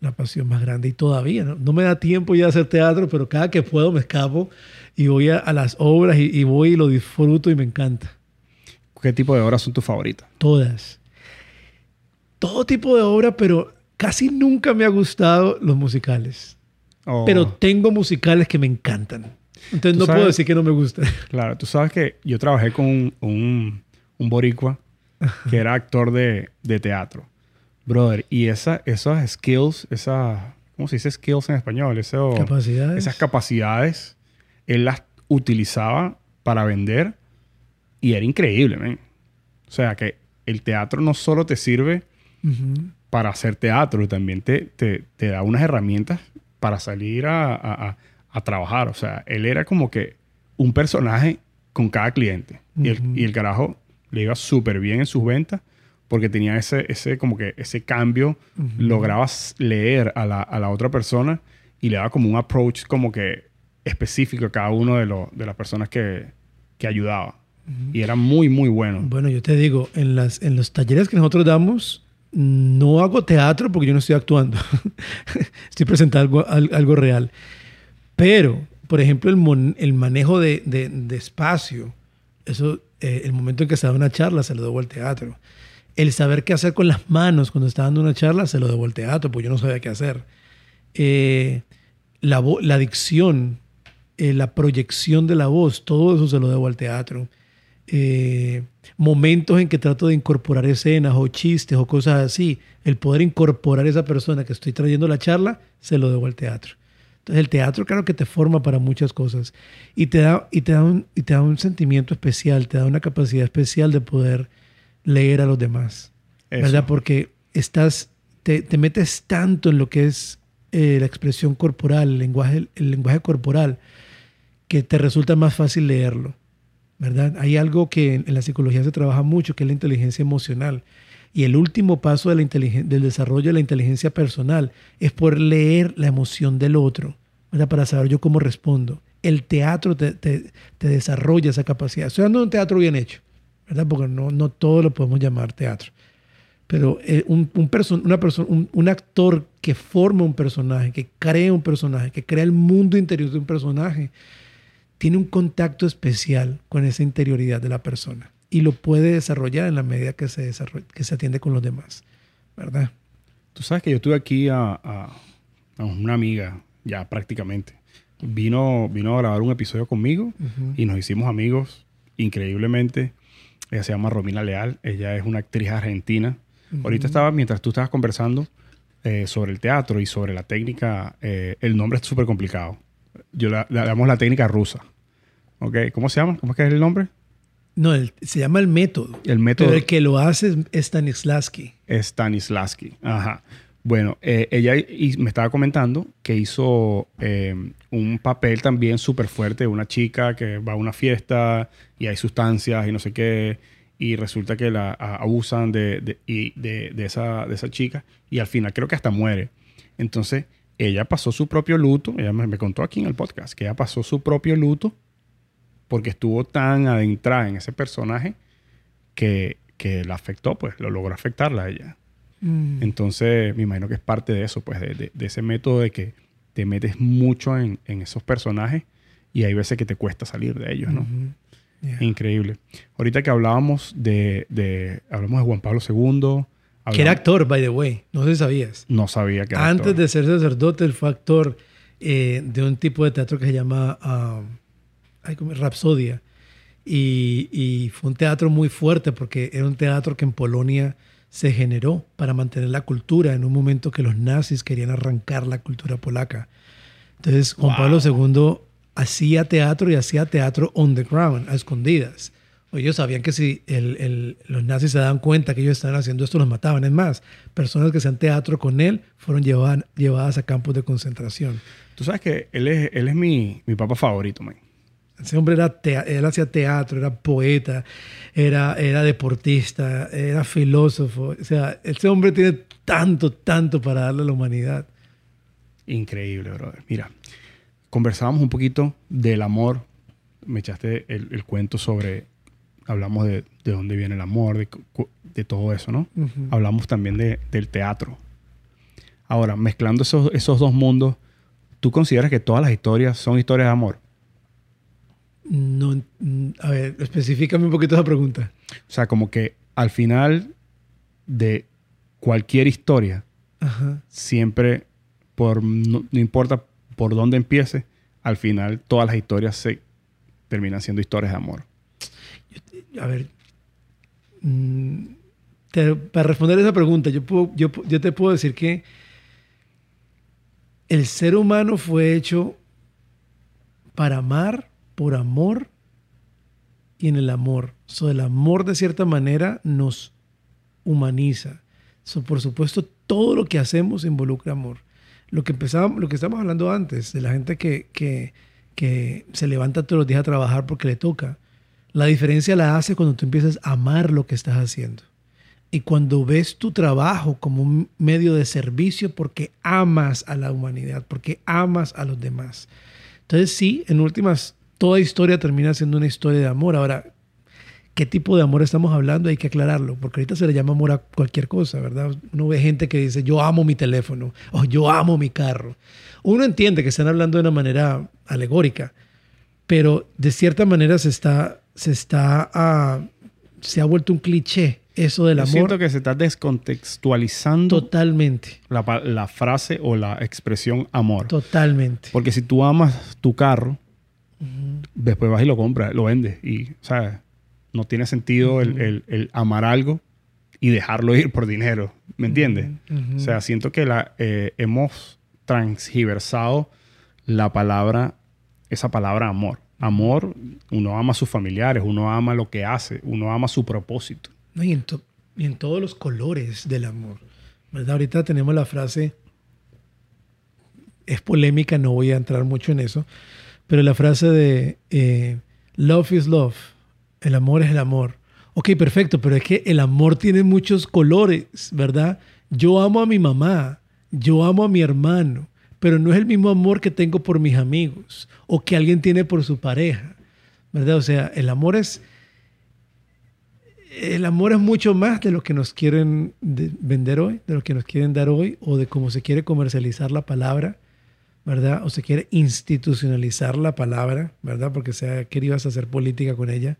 la pasión más grande y todavía no, no me da tiempo ya de hacer teatro, pero cada que puedo me escapo y voy a, a las obras y, y voy y lo disfruto y me encanta.
¿Qué tipo de obras son tus favoritas?
Todas. Todo tipo de obra, pero casi nunca me ha gustado los musicales.
O-
Pero tengo musicales que me encantan. Entonces
¿Tú
no puedo
sabes?
decir que no me gusta.
Claro, tú sabes que yo trabajé con un, un, un boricua que era actor de, de teatro. Brother, y esa, esas skills, esa, ¿cómo se dice skills en español? Eso,
Capacidades.
Esas capacidades, él las utilizaba para vender y era increíble, man. O sea, que el teatro no solo te sirve Para hacer teatro, también te, te, te da unas herramientas para salir a, a- a- trabajar. O sea, él era como que un personaje con cada cliente. y, el, y el carajo le iba súper bien en sus ventas porque tenía ese, ese, como que ese cambio,
Ujú.
lograbas leer a la, a la otra persona y le daba como un approach como que específico a cada uno de, los de las personas que, que ayudaba. Y era muy, muy bueno.
Bueno, yo te digo, en, las, en los talleres que nosotros damos, no hago teatro porque yo no estoy actuando. estoy presentando algo, al- algo real. Pero, por ejemplo, el, manejo de, espacio, eso, eh, el momento en que se da una charla, se lo debo al teatro. El saber qué hacer con las manos cuando está dando una charla, se lo debo al teatro, porque yo no sabía qué hacer. Eh, la, la dicción, eh, la proyección de la voz, todo eso se lo debo al teatro. Eh, momentos en que trato de incorporar escenas o chistes o cosas así, el poder incorporar esa persona que estoy trayendo a la charla, se lo debo al teatro. Entonces el teatro claro que te forma para muchas cosas y te da, y te da, un, y te da un sentimiento especial, te da una capacidad especial de poder leer a los demás.
Eso.
¿Verdad? Porque estás, te, te metes tanto en lo que es eh, la expresión corporal, el lenguaje, el lenguaje corporal, que te resulta más fácil leerlo. ¿Verdad? Hay algo que en, la psicología se trabaja mucho, que es la inteligencia emocional. Y el último paso del desarrollo de la inteligencia personal es poder leer la emoción del otro. Para saber yo cómo respondo. El teatro te, desarrolla esa capacidad. Estoy hablando de un teatro bien hecho, ¿verdad? Porque no, no todo lo podemos llamar teatro. Pero eh, un, una perso- un, un actor que forma un personaje, que crea un personaje, que crea el mundo interior de un personaje, tiene un contacto especial con esa interioridad de la persona y lo puede desarrollar en la medida que se, que se atiende con los demás, ¿verdad?
Tú sabes que yo tuve aquí a, a- a una amiga, ya prácticamente. Vino, vino a grabar un episodio conmigo
Ujú.
y nos hicimos amigos increíblemente. Ella se llama Romina Leal. Ella es una actriz argentina. Ahorita estaba, mientras tú estabas conversando eh, sobre el teatro y sobre la técnica, eh, el nombre es súper complicado. Yo la, le damos la técnica rusa. ¿Ok? ¿Cómo se llama? ¿Cómo es que es el nombre?
No, el- se llama el método.
El método.
Pero el que lo hace es Stanislavski.
Stanislavski. Ajá. Bueno, eh, ella y- me estaba comentando que hizo eh, un papel también súper fuerte de una chica que va a una fiesta y hay sustancias y no sé qué, y resulta que la a- abusan de, de- de, de esa, de esa chica y al final creo que hasta muere. Entonces, ella pasó su propio luto, ella me, me contó aquí en el podcast, que ella pasó su propio luto porque estuvo tan adentrada en ese personaje que, que la afectó, pues lo logró afectarla a ella.
Mm.
Entonces, me imagino que es parte de eso, pues, de, de- de ese método de que te metes mucho en, en esos personajes y hay veces que te cuesta salir de ellos, ¿no?
Yeah.
Increíble. Ahorita que hablábamos de, de- hablamos de Juan Pablo II.
Que era actor, by the way. No sé si sabías.
No sabía que era
Antes
actor.
de ser sacerdote, él fue actor eh, de un tipo de teatro que se llama ah, ay, ¿cómo es? Rapsodia. Y, y fue un teatro muy fuerte porque era un teatro que en Polonia se generó para mantener la cultura en un momento que los nazis querían arrancar la cultura polaca. Entonces Juan Pablo II hacía teatro y hacía teatro on the ground, a escondidas. Ellos sabían que si el- el- los nazis se daban cuenta que ellos estaban haciendo esto, los mataban. Es más, personas que hacían teatro con él fueron llevadas, llevadas a campos de concentración.
Tú sabes que él es, él es mi, mi papá favorito, man.
Ese hombre era él hacía teatro, era poeta, era, era deportista, era filósofo. O sea, ese hombre tiene tanto, tanto para darle a la humanidad.
Increíble, brother. Mira, conversábamos un poquito del amor. Me echaste el, el cuento sobre hablamos de, de dónde viene el amor, de, de todo eso, ¿no? Hablamos también de- del teatro. Ahora, mezclando esos, esos dos mundos, ¿tú consideras que todas las historias son historias de amor?
No, a ver, específicame un poquito esa pregunta.
O sea, como que al final de cualquier historia,
Ajá.
siempre, por, no, no importa por dónde empiece, al final todas las historias se terminan siendo historias de amor.
A ver, mm, para responder esa pregunta, yo, te puedo decir que el ser humano fue hecho para amar, por amor y en el amor. So, el amor, de cierta manera, nos humaniza. So, por supuesto, todo lo que hacemos involucra amor. Lo que, empezábamos, lo que hablando antes, de la gente que, que se levanta todos los días a trabajar porque le toca. La diferencia la hace cuando tú empiezas a amar lo que estás haciendo. Y cuando ves tu trabajo como un medio de servicio porque amas a la humanidad, porque amas a los demás. Entonces sí, en últimas, toda historia termina siendo una historia de amor. Ahora, ¿qué tipo de amor estamos hablando? Hay que aclararlo, porque ahorita se le llama amor a cualquier cosa, ¿verdad? Uno ve gente que dice, yo amo mi teléfono o yo amo mi carro. Uno entiende que están hablando de una manera alegórica, pero de cierta manera se está, se está, ah, se ha vuelto un cliché eso del
Yo
amor.
siento que se está descontextualizando
Totalmente,
la, frase o la expresión amor.
totalmente.
Porque si tú amas tu carro, después vas y lo compras, lo vendes. Y, ¿sabes? No tiene sentido el, el- el amar algo y dejarlo ir por dinero. ¿Me entiendes? O sea, siento que la, eh, hemos transgiversado la palabra, esa palabra amor. Amor, uno ama a sus familiares, uno ama lo que hace, uno ama su propósito.
No, y, en y en todos los colores del amor. ¿verdad? Ahorita tenemos la frase, es polémica, no voy a entrar mucho en eso, pero la frase de eh, love is love, el amor es el amor. Ok, perfecto, pero es que el amor tiene muchos colores, ¿verdad? Yo amo a mi mamá, yo amo a mi hermano, pero no es el mismo amor que tengo por mis amigos o que alguien tiene por su pareja, ¿verdad? O sea, el amor es el amor es mucho más de lo que nos quieren de- vender hoy, de lo que nos quieren dar hoy, o de cómo se quiere comercializar la palabra, ¿verdad? O se quiere institucionalizar la palabra, ¿verdad? Porque se ha querido hacer política con ella.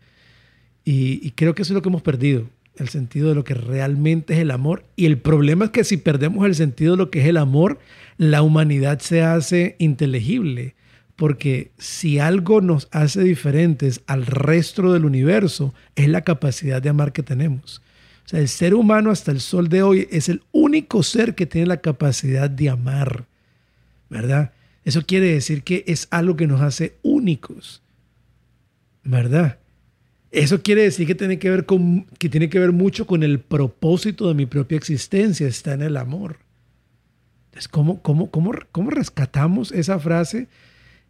Y, y creo que eso es lo que hemos perdido, el sentido de lo que realmente es el amor. Y el problema es que si perdemos el sentido de lo que es el amor, la humanidad se hace inteligible. Porque si algo nos hace diferentes al resto del universo, es la capacidad de amar que tenemos. O sea, el ser humano hasta el sol de hoy es el único ser que tiene la capacidad de amar, ¿verdad? Eso quiere decir que es algo que nos hace únicos, ¿verdad? Eso quiere decir que tiene que ver, con, que tiene que ver mucho con el propósito de mi propia existencia, está en el amor. Entonces, ¿cómo, cómo, cómo, cómo rescatamos esa frase?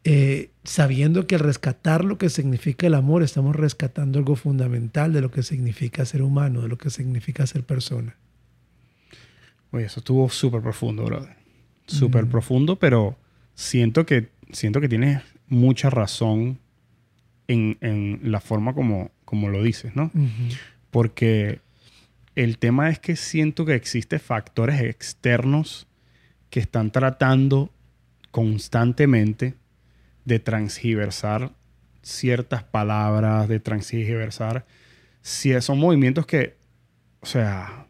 eh, sabiendo que al rescatar lo que significa el amor, estamos rescatando algo fundamental de lo que significa ser humano, de lo que significa ser persona.
Oye, eso estuvo súper profundo, brother. Súper profundo, pero siento que, siento que tienes mucha razón en, en la forma como, como lo dices, ¿no? Porque el tema es que siento que existen factores externos que están tratando constantemente de transgiversar ciertas palabras, de transgiversar. Si son movimientos que, o sea,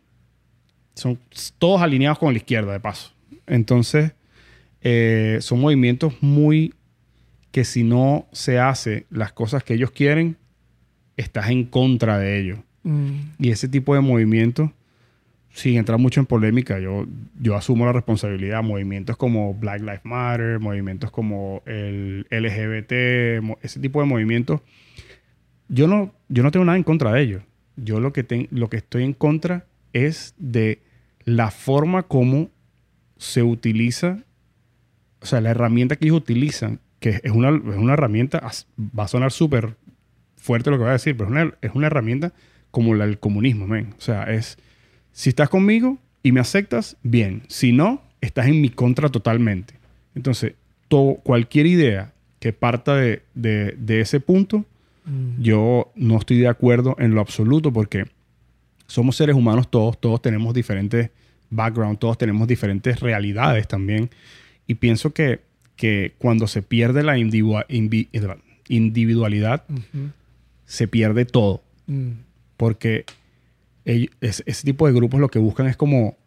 son todos alineados con la izquierda, de paso. Entonces, eh, son movimientos muy que si no se hace las cosas que ellos quieren, estás en contra de ellos.
Mm,
Y ese tipo de movimientos, sin entrar mucho en polémica, yo, yo asumo la responsabilidad. Movimientos como Black Lives Matter, movimientos como el LGBT, ese tipo de movimientos, yo no, yo no tengo nada en contra de ellos. Yo lo que, ten- lo que estoy en contra es de la forma como se utiliza, o sea, la herramienta que ellos utilizan, que es una, es una herramienta, va a sonar súper fuerte lo que voy a decir, pero es una, es una herramienta como la del comunismo, men. O sea, es, si estás conmigo y me aceptas, bien. Si no, estás en mi contra totalmente. Entonces, to- cualquier idea que parta de, de- de ese punto,
Mm.
Yo no estoy de acuerdo en lo absoluto porque somos seres humanos todos, todos tenemos diferentes backgrounds, todos tenemos diferentes realidades también. Y pienso que, que cuando se pierde la individualidad, se pierde todo.
Mm.
Porque ese tipo de grupos lo que buscan es como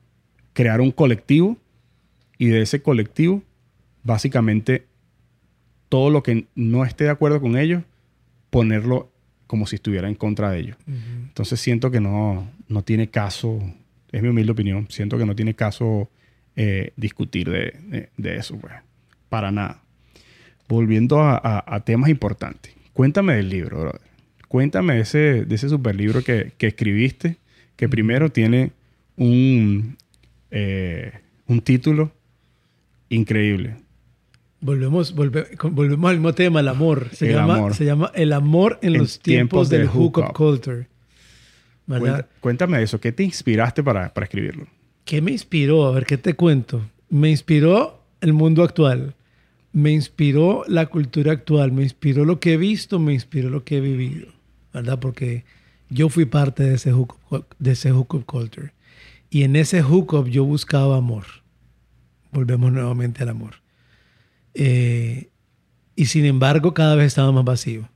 crear un colectivo y de ese colectivo, básicamente, todo lo que no esté de acuerdo con ellos, ponerlo como si estuviera en contra de ellos. Entonces siento que no, no tiene caso, es mi humilde opinión, siento que no tiene caso eh, discutir de, de- de eso, pues, para nada. Volviendo a, a- a temas importantes. Cuéntame del libro, brother. Cuéntame de ese, de ese super libro que, que escribiste, que primero tiene un, eh, un título increíble.
Volvemos, volve- volvemos al mismo tema, el amor. Se,
El
llama,
amor.
se llama El amor en,
En
los
tiempos
tiempos del
del
hookup
hookup.
culture.
Cuéntame de eso. ¿Qué te inspiraste para, para escribirlo?
¿Qué me inspiró? A ver, ¿qué te cuento? Me inspiró el mundo actual. Me inspiró la cultura actual. Me inspiró lo que he visto. Me inspiró lo que he vivido. ¿Verdad? Porque yo fui parte de ese hookup, de culture. Y en ese hookup yo buscaba amor. Volvemos nuevamente al amor. Eh, y sin embargo, cada vez estaba más vacío.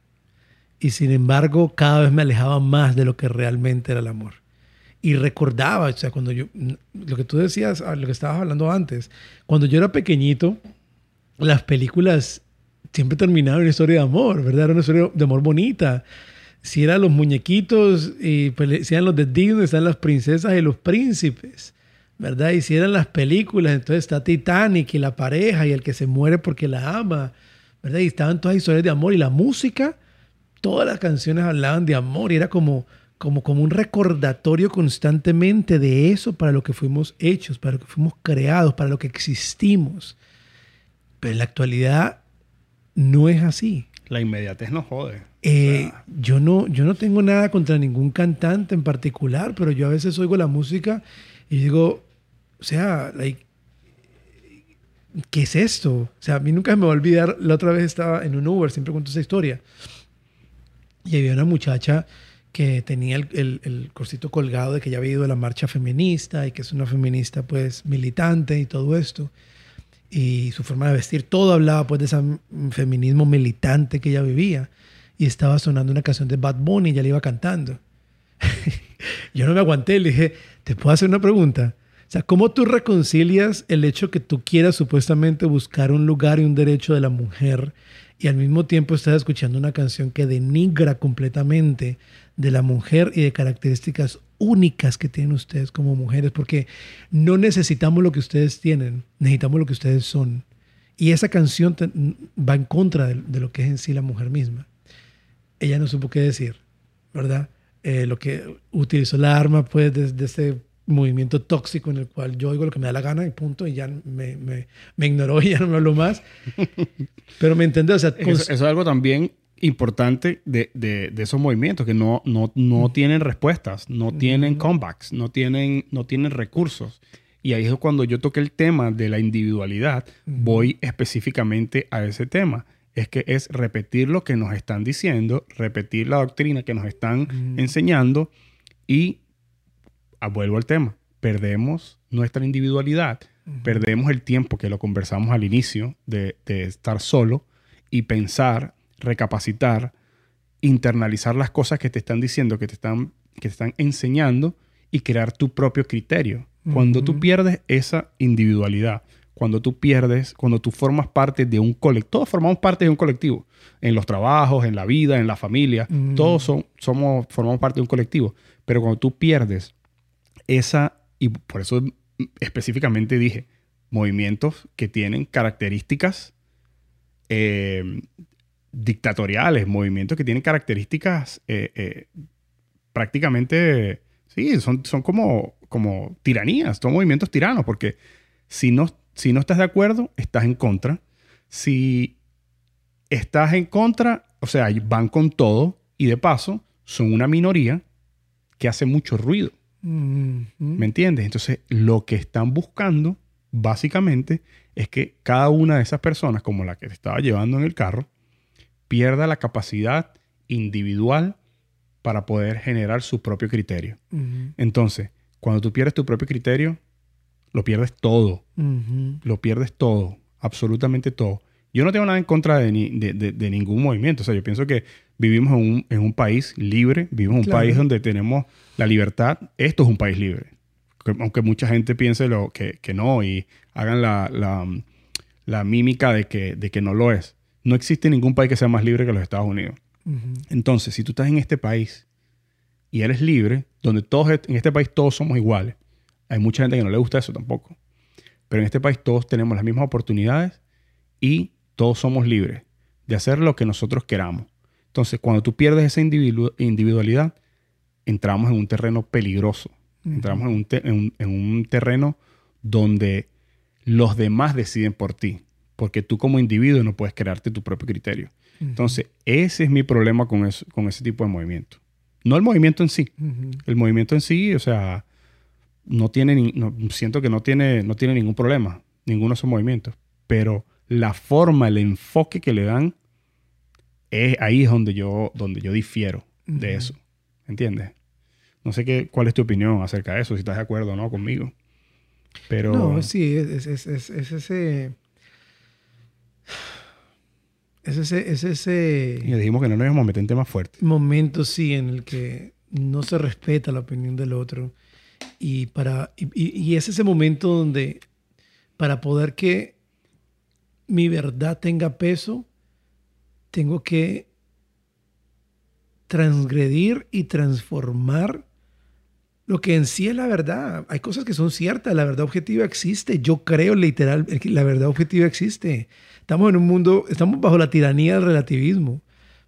Y sin embargo, cada vez me alejaba más de lo que realmente era el amor. Y recordaba, o sea, cuando yo, lo que tú decías, ah, lo que estabas hablando antes, cuando yo era pequeñito, las películas siempre terminaban en una historia de amor, ¿verdad? Era una historia de amor bonita. Si eran los muñequitos, y pues, si eran los de Disney, están las princesas y los príncipes, ¿verdad? Y si eran las películas, entonces está Titanic y la pareja y el que se muere porque la ama, ¿verdad? Y estaban todas historias de amor y la música, todas las canciones hablaban de amor y era como, como, como un recordatorio constantemente de eso para lo que fuimos hechos, para lo que fuimos creados, para lo que existimos. Pero en la actualidad no es así.
La inmediatez no jode.
Eh, yo, no, yo no tengo nada contra ningún cantante en particular, pero yo a veces oigo la música y digo, o sea, like, ¿qué es esto? O sea, a mí nunca me va a olvidar, la otra vez estaba en un Uber, siempre cuento esa historia, y había una muchacha que tenía el, el, el corcito colgado de que ya había ido a la marcha feminista y que es una feminista pues militante y todo esto. Y su forma de vestir, todo hablaba pues de ese feminismo militante que ella vivía. Y estaba sonando una canción de Bad Bunny y ya le iba cantando. Yo no me aguanté, le dije, ¿te puedo hacer una pregunta? O sea, ¿cómo tú reconcilias el hecho que tú quieras supuestamente buscar un lugar y un derecho de la mujer y al mismo tiempo estás escuchando una canción que denigra completamente de la mujer y de características únicas que tienen ustedes como mujeres? Porque no necesitamos lo que ustedes tienen, necesitamos lo que ustedes son. Y esa canción va en contra de, de lo que es en sí la mujer misma. Ella no supo qué decir, ¿verdad? Eh, lo que utilizó la arma, pues, desde ese movimiento tóxico en el cual yo oigo lo que me da la gana y punto, y ya me, me, me ignoró y ya no me habló más. Pero me entiendes, o sea,
Eso, eso es algo también importante de, de- de esos movimientos, que no, no, no tienen respuestas, no tienen comebacks, no tienen, no tienen recursos. Y ahí es cuando yo toqué el tema de la individualidad, voy específicamente a ese tema. Es que es repetir lo que nos están diciendo, repetir la doctrina que nos están enseñando y ah, vuelvo al tema. Perdemos nuestra individualidad, perdemos el tiempo que lo conversamos al inicio de, de estar solo y pensar, recapacitar, internalizar las cosas que te están diciendo, que te están, que te están enseñando y crear tu propio criterio. Cuando tú pierdes esa individualidad, cuando tú pierdes, cuando tú formas parte de un colectivo, todos formamos parte de un colectivo, en los trabajos, en la vida, en la familia,
Mm.
todos son, somos, formamos parte de un colectivo, pero cuando tú pierdes esa, y por eso específicamente dije, movimientos que tienen características eh, dictatoriales, movimientos que tienen características eh, eh, prácticamente, sí, son, son como, como tiranías, son movimientos tiranos, porque si no, si no estás de acuerdo, estás en contra. Si estás en contra, o sea, van con todo y de paso son una minoría que hace mucho ruido.
Ujú.
¿Me entiendes? Entonces, lo que están buscando, básicamente, es que cada una de esas personas, como la que te estaba llevando en el carro, pierda la capacidad individual para poder generar su propio criterio. Entonces, cuando tú pierdes tu propio criterio, lo pierdes todo. Lo pierdes todo. Absolutamente todo. Yo no tengo nada en contra de, ni- de- de- de ningún movimiento. O sea, yo pienso que vivimos en un, en un país libre, vivimos en un país donde tenemos la libertad. Esto es un país libre. Que- Aunque mucha gente piense lo, que, que no y hagan la, la, la mímica de que, de que no lo es. No existe ningún país que sea más libre que los Estados Unidos. Entonces, si tú estás en este país y eres libre, donde todos en este país todos somos iguales, hay mucha gente que no le gusta eso tampoco. Pero en este país todos tenemos las mismas oportunidades y todos somos libres de hacer lo que nosotros queramos. Entonces, cuando tú pierdes esa individu- individualidad, entramos en un terreno peligroso. Entramos en un, te- en un- en un terreno donde los demás deciden por ti, porque tú como individuo no puedes crearte tu propio criterio. Entonces, ese es mi problema con, eso, con ese tipo de movimiento. No el movimiento en sí.
Ujú.
El movimiento en sí, o sea, no tiene ni- no- siento que no tiene, no tiene ningún problema, ninguno de esos movimientos. Pero la forma, el enfoque que le dan, es, ahí es donde yo, donde yo difiero de
Ujú.
eso. ¿Entiendes? No sé qué, cuál es tu opinión acerca de eso, si estás de acuerdo o no conmigo. Pero
No, sí, es- es- es ese. Es ese, es ese
y dijimos que no nos íbamos a meter en temas fuertes.
momento, sí, en el que no se respeta la opinión del otro. Y, para, y, y- y es ese momento donde, para poder que mi verdad tenga peso, tengo que transgredir y transformar lo que en sí es la verdad. Hay cosas que son ciertas, la verdad objetiva existe. Yo creo literal la verdad objetiva existe. Estamos en un mundo, estamos bajo la tiranía del relativismo,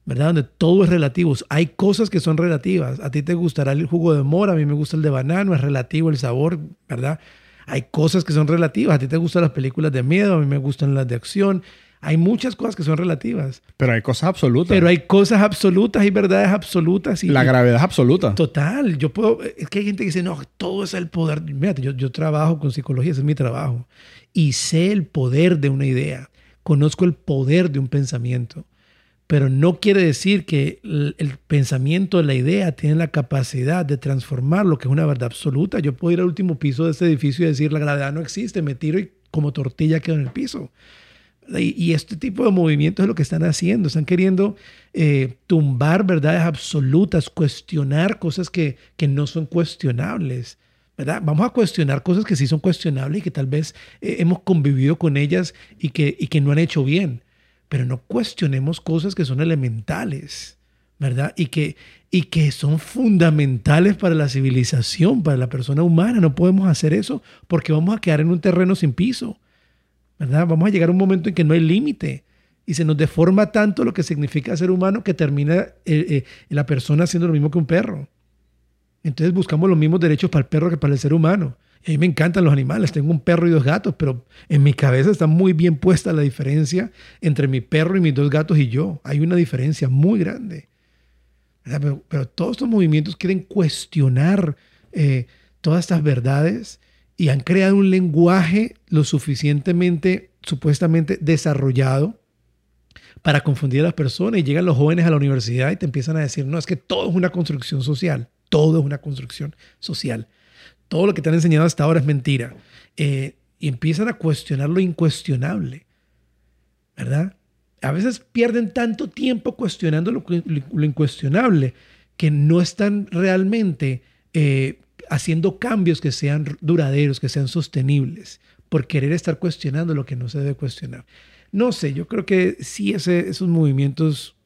¿verdad? Donde todo es relativo. Hay cosas que son relativas. A ti te gustará el jugo de mora, a mí me gusta el de banano, es relativo el sabor, ¿verdad? Hay cosas que son relativas. A ti te gustan las películas de miedo, a mí me gustan las de acción. Hay muchas cosas que son relativas.
Pero hay cosas absolutas.
Pero hay cosas absolutas y verdades absolutas. Y,
la gravedad es absoluta.
Total, yo puedo, es que hay gente que dice, no, todo es el poder. Mírate, yo, yo trabajo con psicología, ese es mi trabajo. Y sé el poder de una idea, conozco el poder de un pensamiento, pero no quiere decir que el, el pensamiento, la idea, tiene la capacidad de transformar lo que es una verdad absoluta. Yo puedo ir al último piso de este edificio y decir, la gravedad no existe, me tiro y como tortilla quedo en el piso. Y, este tipo de movimientos es lo que están haciendo. Están queriendo eh, tumbar verdades absolutas, cuestionar cosas que, que no son cuestionables. ¿verdad? Vamos a cuestionar cosas que sí son cuestionables y que tal vez eh, hemos convivido con ellas y que, y que no han hecho bien. Pero no cuestionemos cosas que son elementales, ¿verdad? Y que, y que son fundamentales para la civilización, para la persona humana. No podemos hacer eso porque vamos a quedar en un terreno sin piso. Vamos a llegar a un momento en que no hay límite y se nos deforma tanto lo que significa ser humano que termina eh, eh, la persona haciendo lo mismo que un perro. Entonces buscamos los mismos derechos para el perro que para el ser humano. Y a mí me encantan los animales, tengo un perro y dos gatos, pero en mi cabeza está muy bien puesta la diferencia entre mi perro y mis dos gatos y yo. Hay una diferencia muy grande. pero todos estos movimientos quieren cuestionar eh, todas estas verdades y han creado un lenguaje lo suficientemente, supuestamente desarrollado para confundir a las personas y llegan los jóvenes a la universidad y te empiezan a decir, no, es que todo es una construcción social, todo es una construcción social, todo lo que te han enseñado hasta ahora es mentira. Eh, y empiezan a cuestionar lo incuestionable, ¿verdad? A veces pierden tanto tiempo cuestionando lo, incuestionable que no están realmente eh, haciendo cambios que sean duraderos, que sean sostenibles, por querer estar cuestionando lo que no se debe cuestionar. No sé, yo creo que sí ese, esos movimientos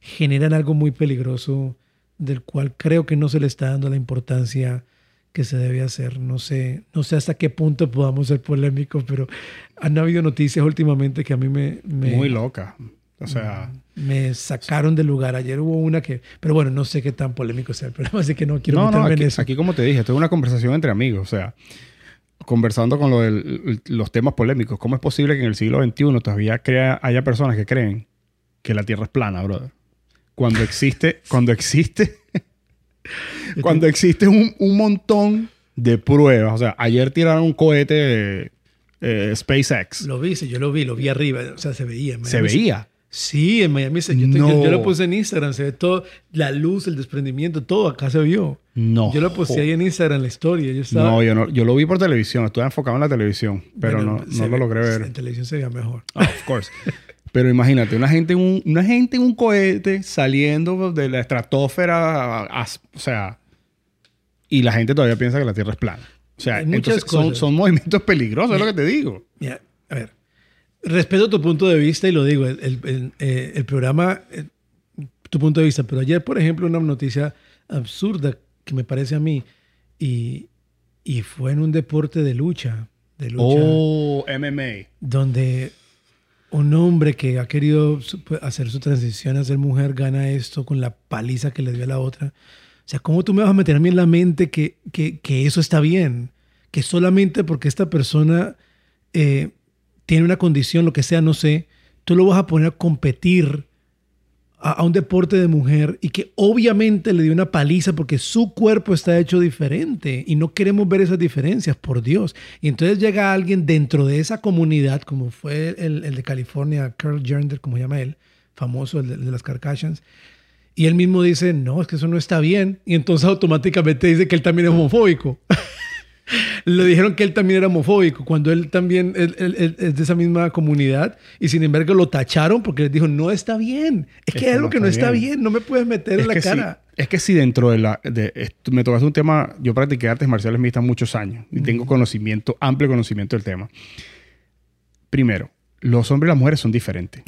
generan algo muy peligroso del cual creo que no se le está dando la importancia que se debe hacer. No sé, no sé hasta qué punto podamos ser polémicos, pero han habido noticias últimamente que a mí me... me
Muy loca. O sea,
me sacaron del lugar. Ayer hubo una que, pero bueno, no sé qué tan polémico sea el programa, así que no quiero
no, no,
meterme
aquí,
en eso.
aquí como te dije, esto es una conversación entre amigos. O sea, conversando con lo del- los temas polémicos. ¿Cómo es posible que en el siglo XXI todavía crea, haya personas que creen que la Tierra es plana, brother? Cuando existe, cuando existe, cuando existe un, un montón de pruebas. O sea, ayer tiraron un cohete eh, SpaceX.
Lo vi, sí, yo lo vi, lo vi arriba, o sea, se veía.
Se veía.
Sí, en Miami se, yo, te- yo- yo lo puse en Instagram, se ve todo, la luz, el desprendimiento, todo acá se vio.
No.
Yo lo puse ahí en Instagram, la historia. Yo estaba,
No, yo no, yo lo vi por televisión, estuve enfocado en la televisión, pero
Bueno,
no, no lo
ve-
logré ver.
En televisión se veía mejor.
Ah, of course. Pero imagínate, una gente, en un, una gente en un cohete saliendo de la estratosfera, a- a- o sea, y la gente todavía piensa que la Tierra es plana. O sea, entonces son, son movimientos peligrosos, es lo que te digo.
Ver. Respeto tu punto de vista y lo digo, el, el- el, eh, el programa, eh, tu punto de vista, pero ayer, por ejemplo, una noticia absurda que me parece a mí, y, y fue en un deporte de lucha, de lucha,
Oh, MMA.
donde un hombre que ha querido pues, hacer su transición a ser mujer gana esto con la paliza que le dio a la otra. O sea, ¿cómo tú me vas a meter a mí en la mente que, que, que eso está bien? Que solamente porque esta persona eh, tiene una condición, lo que sea, no sé, tú lo vas a poner a competir a, un deporte de mujer y que obviamente le dio una paliza porque su cuerpo está hecho diferente y no queremos ver esas diferencias, por Dios. Y entonces llega alguien dentro de esa comunidad, como fue el, de California, Carl Jernder, como llama él, famoso, de las Kardashians, y él mismo dice, no, es que eso no está bien. Y entonces automáticamente dice que él también es homofóbico. Le dijeron que él también era homofóbico, cuando él también él- él- él es de esa misma comunidad. Y sin embargo lo tacharon porque les dijo, no está bien. Es, que hay algo que no está bien. no me puedes meter en la cara.
Sí, es que si dentro de la... De, me tocaste un tema... Yo practiqué artes marciales mixtas muchos años y tengo conocimiento, amplio conocimiento del tema. Primero, los hombres y las mujeres son diferentes.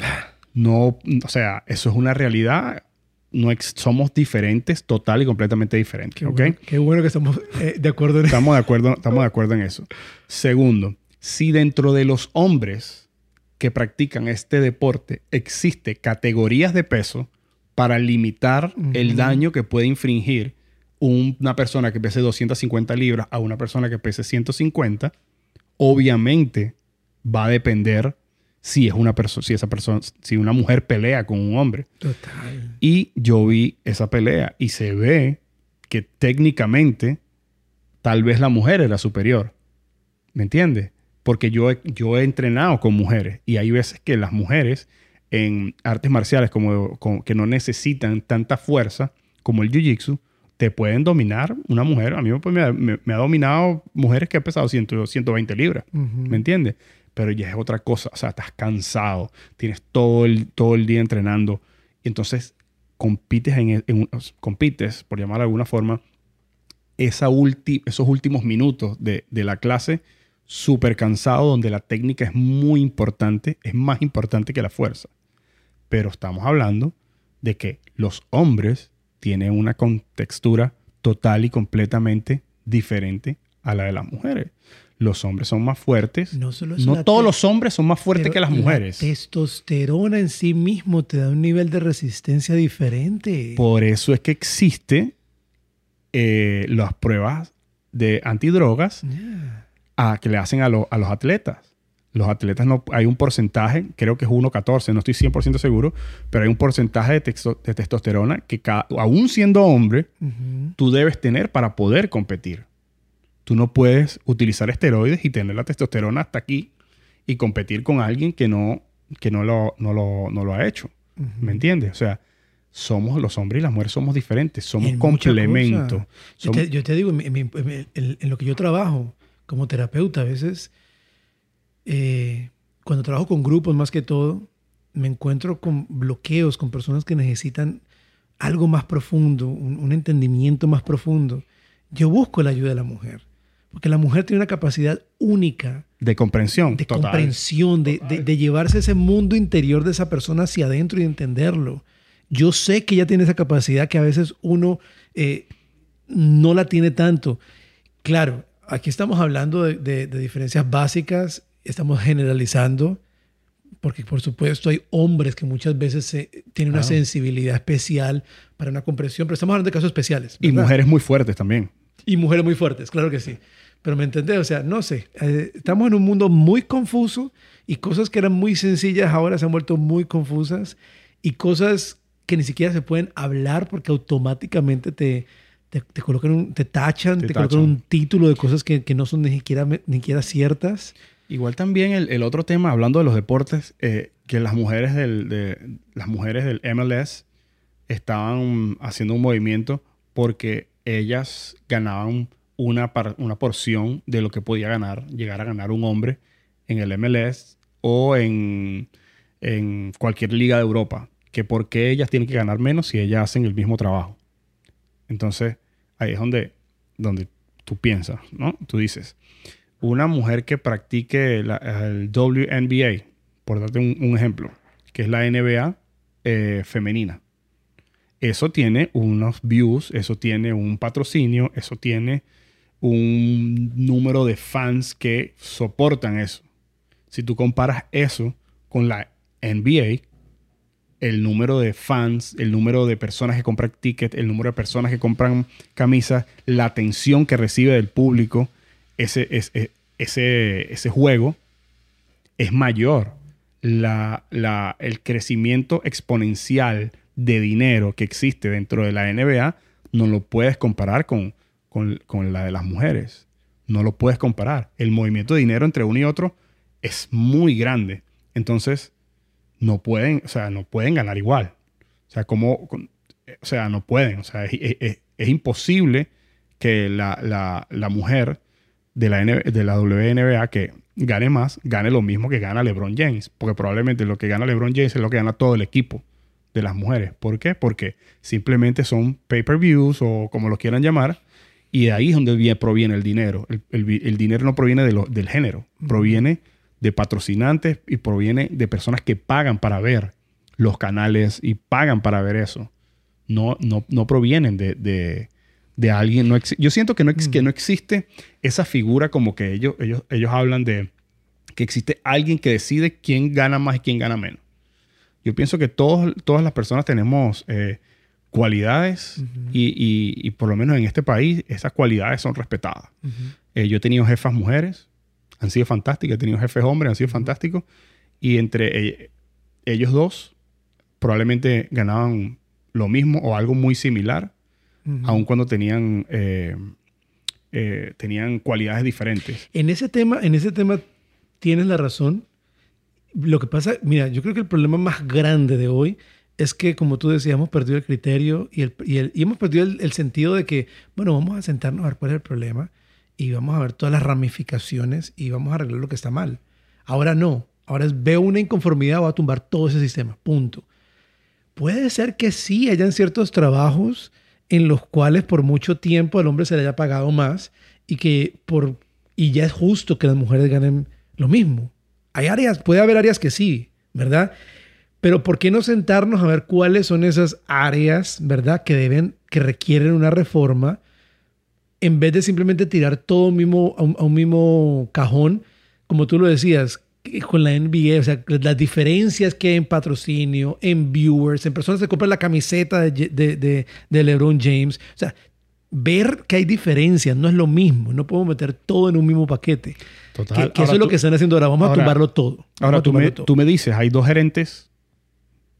No, o sea, eso es una realidad. No somos diferentes, total y completamente diferentes.
Qué,
¿ok?
bueno, qué bueno que estamos eh, de acuerdo en eso.
Estamos de acuerdo, estamos de acuerdo en eso. Segundo, si dentro de los hombres que practican este deporte existe categorías de peso para limitar el daño que puede infringir un- una persona que pese 250 libras a una persona que pese 150, obviamente va a depender si es una persona, si esa persona, si una mujer pelea con un hombre.
Total.
Y yo vi esa pelea y se ve que técnicamente tal vez la mujer era superior. ¿Me entiendes? Porque yo he, yo he entrenado con mujeres y hay veces que las mujeres en artes marciales como, como que no necesitan tanta fuerza como el jiu-jitsu, te pueden dominar una mujer. A mí pues, me, ha- me- me ha dominado mujeres que han pesado 100, 120 libras. ¿Me entiendes? Pero ya es otra cosa. O sea, estás cansado. Tienes todo el, todo el día entrenando. Y entonces compites, en, en un- compites, por llamar de alguna forma, esos últimos minutos de, de la clase súper cansado, donde la técnica es muy importante, es más importante que la fuerza. Pero estamos hablando de que los hombres tienen una contextura total y completamente diferente a la de las mujeres. Los hombres son más fuertes.
No solo
todos los hombres son más fuertes que las
la
mujeres.
testosterona en sí mismo te da un nivel de resistencia diferente.
Por eso es que existe eh, las pruebas de antidrogas
Yeah.
a, que le hacen a, lo- a los atletas. Los atletas no hay un porcentaje, creo que es 1.14, no estoy 100% seguro, pero hay un porcentaje de, texto- de testosterona que ca- aún siendo hombre, tú debes tener para poder competir. Tú no puedes utilizar esteroides y tener la testosterona hasta aquí y competir con alguien que no, que no, lo, no, lo, no lo ha hecho. ¿Me entiendes? O sea, somos los hombres y las mujeres somos diferentes, somos complementos.
Yo te, yo te digo, en, lo que yo trabajo como terapeuta, a veces, eh, cuando trabajo con grupos más que todo, me encuentro con bloqueos, con personas que necesitan algo más profundo, un, un entendimiento más profundo. Yo busco la ayuda de la mujer, porque la mujer tiene una capacidad única
De comprensión.
de
total.
comprensión, de, de- de llevarse ese mundo interior de esa persona hacia adentro y entenderlo. Yo sé que ella tiene esa capacidad que a veces uno eh, no la tiene tanto. Claro, aquí estamos hablando de, de- de diferencias básicas, estamos generalizando, porque por supuesto hay hombres que muchas veces se- tienen una sensibilidad especial para una comprensión, pero estamos hablando de casos especiales.
Y mujeres muy fuertes también.
Y mujeres muy fuertes, claro que sí. Pero me entendés, o sea, no sé, eh, estamos en un mundo muy confuso y cosas que eran muy sencillas ahora se han vuelto muy confusas y cosas que ni siquiera se pueden hablar porque automáticamente te, te, te colocan, un- te tachan,
Te
te, colocan
tachan.
un título de cosas que, que no son ni siquiera, ni siquiera ciertas.
Igual también el, el otro tema, hablando de los deportes, eh, que las mujeres del, de, las mujeres del MLS estaban haciendo un movimiento porque ellas ganaban una, una porción de lo que podía ganar, llegar a ganar un hombre en el MLS o en, en cualquier liga de Europa. Que por qué ellas tienen que ganar menos si ellas hacen el mismo trabajo. Entonces, ahí es donde, donde tú piensas, ¿no? Tú dices, una mujer que practique el WNBA, por darte un, ejemplo, que es la NBA eh, femenina. Eso tiene unos views, eso tiene un patrocinio, eso tiene un número de fans que soportan eso. Si tú comparas eso con la NBA, el número de fans, el número de personas que compran tickets, el número de personas que compran camisas, la atención que recibe del público, ese, ese, ese, ese juego es mayor. La, la, el crecimiento exponencial de dinero que existe dentro de la NBA no lo puedes comparar con, con, la de las mujeres. No lo puedes comparar. El movimiento de dinero entre uno y otro es muy grande. Entonces, no pueden, o sea, no pueden ganar igual. O sea, como, o sea, no pueden. O sea, es, imposible que la, mujer de la, de la WNBA que gane más, gane lo mismo que gana LeBron James. Porque probablemente lo que gana LeBron James es lo que gana todo el equipo de las mujeres. ¿Por qué? Porque simplemente son pay-per-views o como lo quieran llamar y de ahí es donde proviene el dinero. El, dinero no proviene de del género, proviene de patrocinantes y proviene de personas que pagan para ver los canales y pagan para ver eso. No, no, no provienen de, alguien. No yo siento que no, que no existe esa figura como que ellos, ellos, ellos hablan de que existe alguien que decide quién gana más y quién gana menos. Yo pienso que todos, todas las personas tenemos eh, cualidades y, por lo menos en este país esas cualidades son respetadas. Eh, yo he tenido jefas mujeres, han sido fantásticas, he tenido jefes hombres, han sido fantásticos y entre e, ellos dos probablemente ganaban lo mismo o algo muy similar, aun cuando tenían, eh, eh, tenían cualidades diferentes.
En ese tema, en ese tema tienes la razón. Lo que pasa, mira, yo creo que el problema más grande de hoy es que, como tú decías, hemos perdido el criterio y, el, y, hemos perdido el, sentido de que, bueno, vamos a sentarnos a ver cuál es el problema y vamos a ver todas las ramificaciones y vamos a arreglar lo que está mal. Ahora no. Ahora es, veo una inconformidad, voy a tumbar todo ese sistema. Punto. Puede ser que sí hayan ciertos trabajos en los cuales por mucho tiempo al hombre se le haya pagado más y que por y ya es justo que las mujeres ganen lo mismo. Hay áreas, puede haber áreas que sí, ¿verdad? Pero ¿por qué no sentarnos a ver cuáles son esas áreas, ¿verdad? Que deben, que requieren una reforma, en vez de simplemente tirar todo mismo, a, un, mismo cajón, como tú lo decías, con la NBA, o sea, las diferencias que hay en patrocinio, en viewers, en personas que compran la camiseta de, de, LeBron James. O sea, ver que hay diferencias, no es lo mismo. No podemos meter todo en un mismo paquete. Total. Que, eso es lo que están haciendo ahora. Vamos a tumbarlo todo.
Ahora tú me, tú me, dices, hay dos gerentes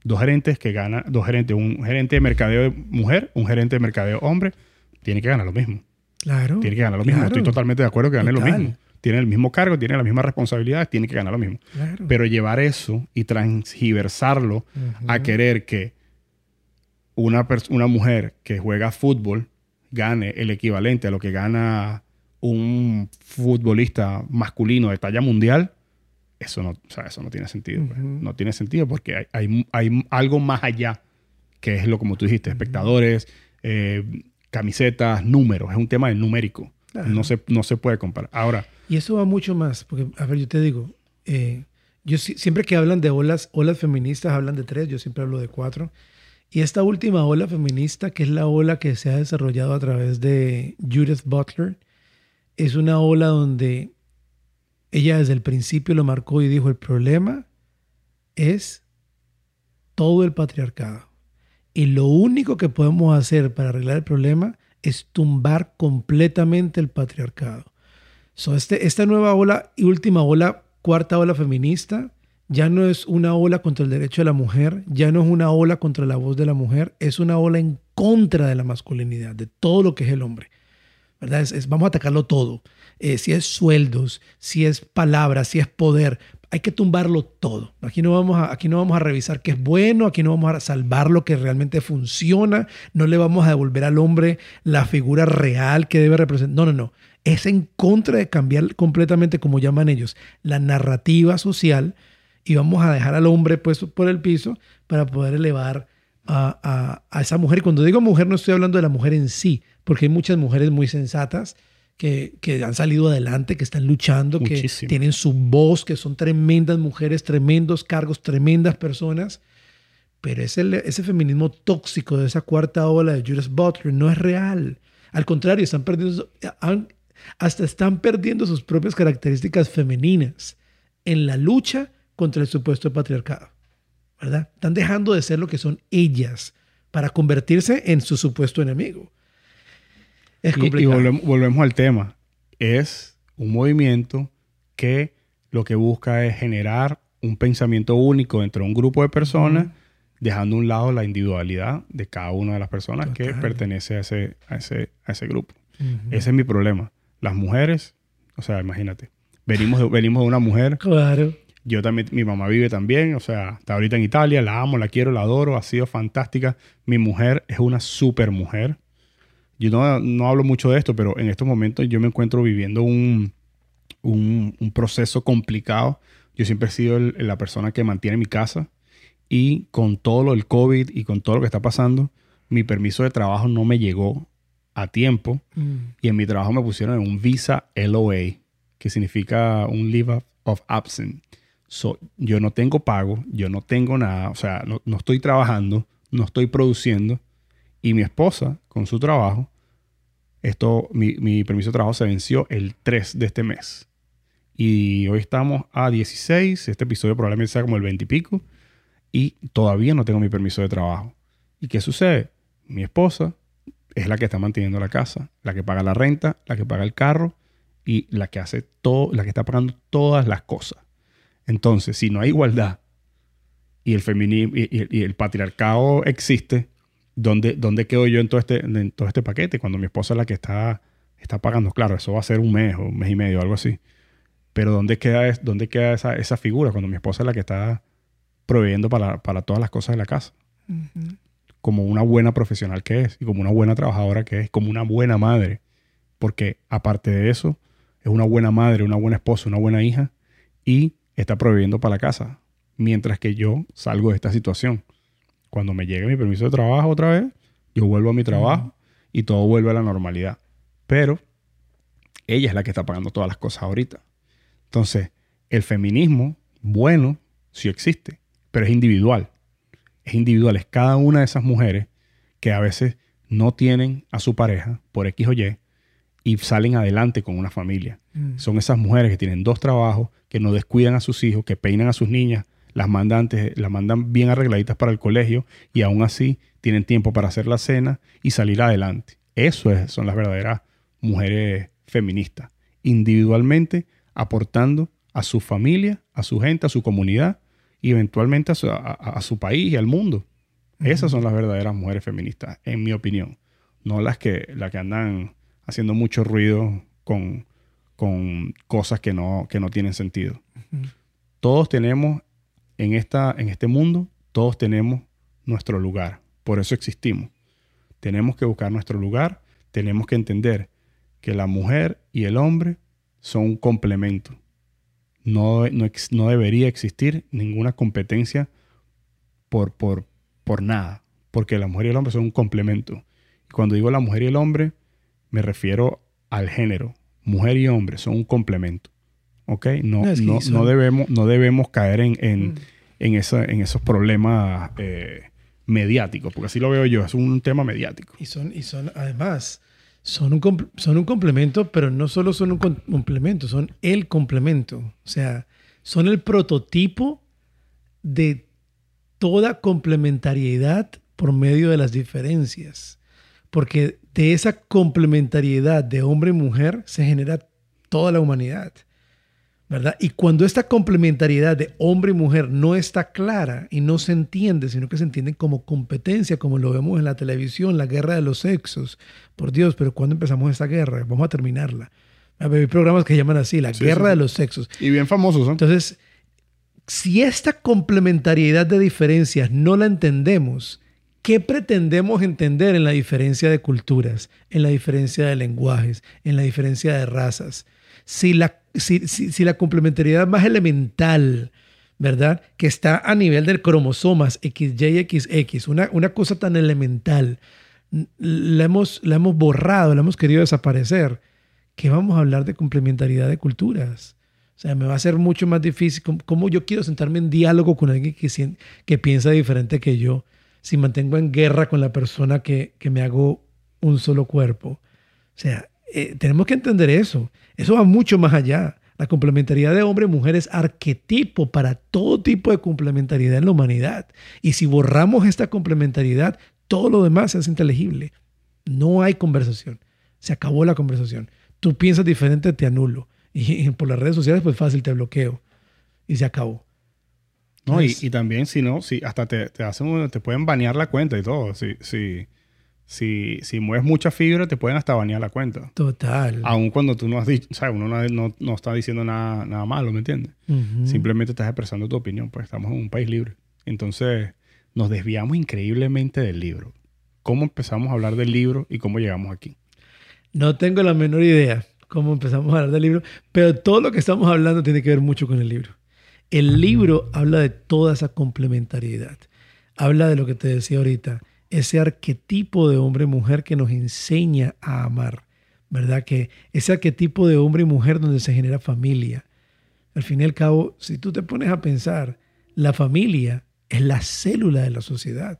dos gerentes que ganan, dos gerentes, un gerente de mercadeo mujer, un gerente de mercadeo hombre, tiene que ganar lo mismo.
Claro.
Tiene que ganar lo mismo. Estoy totalmente de acuerdo que gane lo mismo. Tiene el mismo cargo, tiene las mismas responsabilidades, tiene que ganar lo mismo. Pero llevar eso y transgiversarlo a querer que una, una mujer que juega fútbol gane el equivalente a lo que gana un futbolista masculino de talla mundial, eso no, o sea, eso no tiene sentido. Pues. No tiene sentido porque hay, hay, algo más allá, que es lo como tú dijiste, espectadores, eh, camisetas, números. Es un tema de numérico. No, se, no se puede comparar. Ahora.
Y eso va mucho más, porque, a ver, yo te digo, eh, yo siempre que hablan de olas, olas feministas, hablan de tres, yo siempre hablo de cuatro. Y esta última ola feminista, que es la ola que se ha desarrollado a través de Judith Butler, es una ola donde ella desde el principio lo marcó y dijo, el problema es todo el patriarcado. Y lo único que podemos hacer para arreglar el problema es tumbar completamente el patriarcado. So, este, esta nueva ola y última ola, cuarta ola feminista, ya no es una ola contra el derecho de la mujer, ya no es una ola contra la voz de la mujer, es una ola en contra de la masculinidad, de todo lo que es el hombre. ¿Verdad? vamos a atacarlo todo. Eh, si es sueldos, si es palabras, si es poder. hay que tumbarlo todo. Aquí no, vamos a, aquí no vamos a revisar qué es bueno, aquí no vamos a salvar lo que realmente funciona, no le vamos a devolver al hombre la figura real que debe representar. No, no, no. Es en contra de cambiar completamente, como llaman ellos, la narrativa social y vamos a dejar al hombre puesto por el piso para poder elevar a, a, esa mujer. Cuando digo mujer no estoy hablando de la mujer en sí, porque hay muchas mujeres muy sensatas que, que han salido adelante, que están luchando, que tienen su voz, que son tremendas mujeres, tremendos cargos, tremendas personas. Pero ese, ese feminismo tóxico de esa cuarta ola de Judith Butler no es real. Al contrario, están perdiendo, hasta están perdiendo sus propias características femeninas en la lucha contra el supuesto patriarcado. ¿Verdad? Están dejando de ser lo que son ellas para convertirse en su supuesto enemigo.
Es complicado. Y, volvemos, al tema. Es un movimiento que lo que busca es generar un pensamiento único entre un grupo de personas, dejando a un lado la individualidad de cada una de las personas que pertenece a ese, a ese, a ese grupo. Ese es mi problema. Las mujeres, o sea, imagínate, venimos de, venimos de una mujer
claro.
Yo también, mi mamá vive también, o sea, está ahorita en Italia, la amo, la quiero, la adoro, ha sido fantástica. Mi mujer es una super mujer. Yo no, hablo mucho de esto, pero en estos momentos yo me encuentro viviendo un, un, proceso complicado. Yo siempre he sido la persona que mantiene mi casa y con todo lo del COVID y con todo lo que está pasando, mi permiso de trabajo no me llegó a tiempo mm. y en mi trabajo me pusieron en un visa LOA, que significa un leave of absence yo no tengo pago, yo no tengo nada, o sea, no, estoy trabajando, no estoy produciendo. Y mi esposa, con su trabajo, esto, mi, permiso de trabajo se venció el 3 de este mes. Y hoy estamos a 16, este episodio probablemente sea como el 20 y pico, y todavía no tengo mi permiso de trabajo. ¿Y qué sucede? Mi esposa es la que está manteniendo la casa, la que paga la renta, la que paga el carro y la que hace todo, la que está pagando todas las cosas. Entonces, si no hay igualdad y el feminismo y, el patriarcado existe, ¿dónde, ¿dónde, quedo yo en todo, este, en todo este paquete? Cuando mi esposa es la que está, está pagando. Claro, eso va a ser un mes o un mes y medio, algo así. Pero ¿dónde queda, dónde queda esa, esa figura cuando mi esposa es la que está proveyendo para, para todas las cosas de la casa? Como una buena profesional que es, y como una buena trabajadora que es, como una buena madre. Porque aparte de eso, es una buena madre, una buena esposa, una buena hija y está proveyendo para la casa, mientras que yo salgo de esta situación. Cuando me llegue mi permiso de trabajo otra vez, yo vuelvo a mi trabajo y todo vuelve a la normalidad. Pero ella es la que está pagando todas las cosas ahorita. Entonces, el feminismo, bueno, sí existe, pero es individual. Es individual, es cada una de esas mujeres que a veces no tienen a su pareja por X o Y y salen adelante con una familia. Mm. Son esas mujeres que tienen dos trabajos, que no descuidan a sus hijos, que peinan a sus niñas, las mandan, las mandan bien arregladitas para el colegio y aún así tienen tiempo para hacer la cena y salir adelante. Eso son las verdaderas mujeres feministas, individualmente aportando a su familia, a su gente, a su comunidad y eventualmente a su, país y al mundo. Esas son las verdaderas mujeres feministas, en mi opinión. No las que, las que andan haciendo mucho ruido con, con cosas que no, que no tienen sentido. Todos tenemos en, esta, en este mundo, todos tenemos nuestro lugar. Por eso existimos. Tenemos que buscar nuestro lugar. Tenemos que entender que la mujer y el hombre son un complemento. No, no, debería existir ninguna competencia por, por, por nada, porque la mujer y el hombre son un complemento. Y cuando digo la mujer y el hombre, me refiero al género. Mujer y hombre son un complemento. ¿Ok? No, no, debemos, no debemos caer en, en, mm. en, en esos problemas eh, mediáticos, porque así lo veo yo, es un tema mediático.
Y son, y son además, son un, son un complemento, pero no solo son un complemento, son el complemento. O sea, son el prototipo de toda complementariedad por medio de las diferencias. Porque de esa complementariedad de hombre y mujer se genera toda la humanidad. ¿Verdad? Y cuando esta complementariedad de hombre y mujer no está clara y no se entiende, sino que se entiende como competencia, como lo vemos en la televisión, la guerra de los sexos. Por Dios, pero ¿cuándo empezamos esta guerra? Vamos a terminarla. Hay programas que llaman así, la guerra de los sexos.
Y bien famosos, ¿no?
Entonces, si esta complementariedad de diferencias no la entendemos, ¿qué pretendemos entender en la diferencia de culturas, en la diferencia de lenguajes, en la diferencia de razas? Si la, si, la complementariedad más elemental, ¿verdad? Que está a nivel de cromosomas XY, XX, una, una cosa tan elemental, la hemos, la hemos borrado, la hemos querido desaparecer, ¿qué vamos a hablar de complementariedad de culturas? O sea, me va a ser mucho más difícil. ¿Cómo, yo quiero sentarme en diálogo con alguien que, que piensa diferente que yo si mantengo en guerra con la persona que, que me hago un solo cuerpo? O sea, eh, tenemos que entender eso. Eso va mucho más allá. La complementariedad de hombre-mujer es arquetipo para todo tipo de complementariedad en la humanidad. Y si borramos esta complementariedad, todo lo demás es inteligible. No hay conversación. Se acabó la conversación. Tú piensas diferente, te anulo. Y por las redes sociales, pues fácil, te bloqueo. Y se acabó.
No, y, también si no, si hasta te, te, hacen, te pueden banear la cuenta y todo. Si, si, si, si mueves mucha fibra, te pueden hasta banear la cuenta.
Total.
Aun cuando tú no has dicho, o sea, uno no, no, está diciendo nada, nada malo, ¿me entiendes? Simplemente estás expresando tu opinión, pues estamos en un país libre. Entonces, nos desviamos increíblemente del libro. ¿Cómo empezamos a hablar del libro y cómo llegamos aquí?
No tengo la menor idea cómo empezamos a hablar del libro, pero todo lo que estamos hablando tiene que ver mucho con el libro. El libro habla de toda esa complementariedad. Habla de lo que te decía ahorita, ese arquetipo de hombre-mujer que nos enseña a amar, ¿verdad? Que ese arquetipo de hombre y mujer donde se genera familia. Al fin y al cabo, si tú te pones a pensar, la familia es la célula de la sociedad.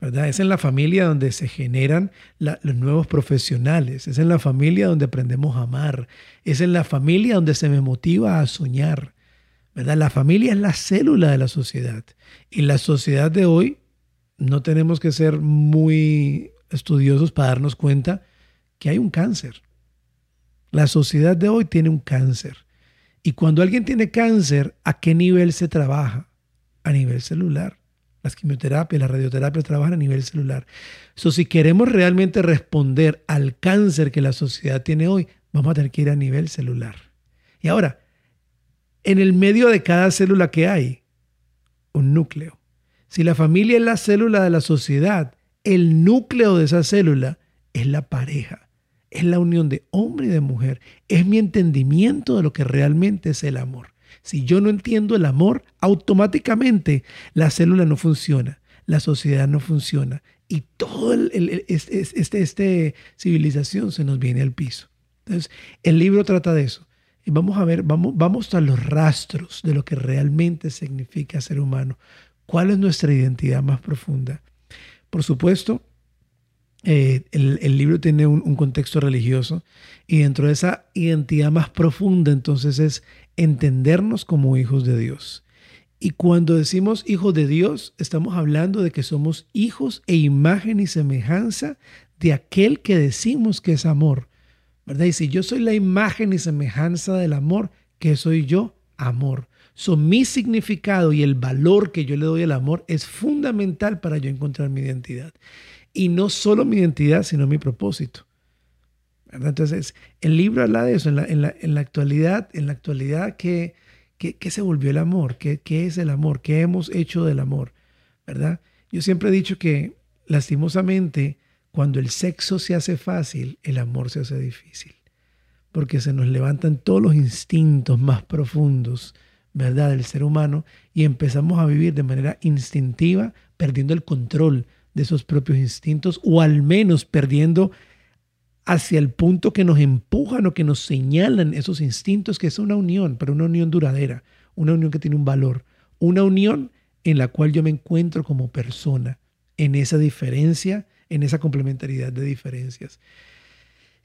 ¿verdad? Es en la familia donde se generan los nuevos profesionales, es en la familia donde aprendemos a amar, es en la familia donde se me motiva a soñar, ¿verdad? La familia es la célula de la sociedad y la sociedad de hoy no tenemos que ser muy estudiosos para darnos cuenta que hay un cáncer. La sociedad de hoy tiene un cáncer. Y cuando alguien tiene cáncer, ¿a qué nivel se trabaja? A nivel celular. Las quimioterapias, las radioterapias trabajan a nivel celular. So, si queremos realmente responder al cáncer que la sociedad tiene hoy, vamos a tener que ir a nivel celular. Y ahora, en el medio de cada célula que hay, un núcleo. Si la familia es la célula de la sociedad, el núcleo de esa célula es la pareja, es la unión de hombre y de mujer, es mi entendimiento de lo que realmente es el amor. Si yo no entiendo el amor, automáticamente la célula no funciona, la sociedad no funciona y toda este, este, este, civilización se nos viene al piso. Entonces, el libro trata de eso. Y vamos a ver, vamos a los rastros de lo que realmente significa ser humano. ¿Cuál es nuestra identidad más profunda? Por supuesto, eh, el, libro tiene un, contexto religioso y dentro de esa identidad más profunda entonces es entendernos como hijos de Dios. Y cuando decimos hijos de Dios, estamos hablando de que somos hijos e imagen y semejanza de aquel que decimos que es amor. ¿Verdad? Y si yo soy la imagen y semejanza del amor, ¿qué soy yo? Amor. So, mi significado y el valor que yo le doy al amor es fundamental para yo encontrar mi identidad. Y no solo mi identidad, sino mi propósito. Entonces, el libro habla de eso. En la, en la, actualidad, en la actualidad ¿qué, qué, se volvió el amor? ¿Qué, ¿Qué es el amor? ¿Qué hemos hecho del amor? ¿Verdad? Yo siempre he dicho que, lastimosamente, cuando el sexo se hace fácil, el amor se hace difícil. Porque se nos levantan todos los instintos más profundos, ¿verdad?, del ser humano y empezamos a vivir de manera instintiva, perdiendo el control de esos propios instintos o al menos perdiendo hacia el punto que nos empujan o que nos señalan esos instintos, que es una unión, pero una unión duradera, una unión que tiene un valor, una unión en la cual yo me encuentro como persona, en esa diferencia, en esa complementariedad de diferencias.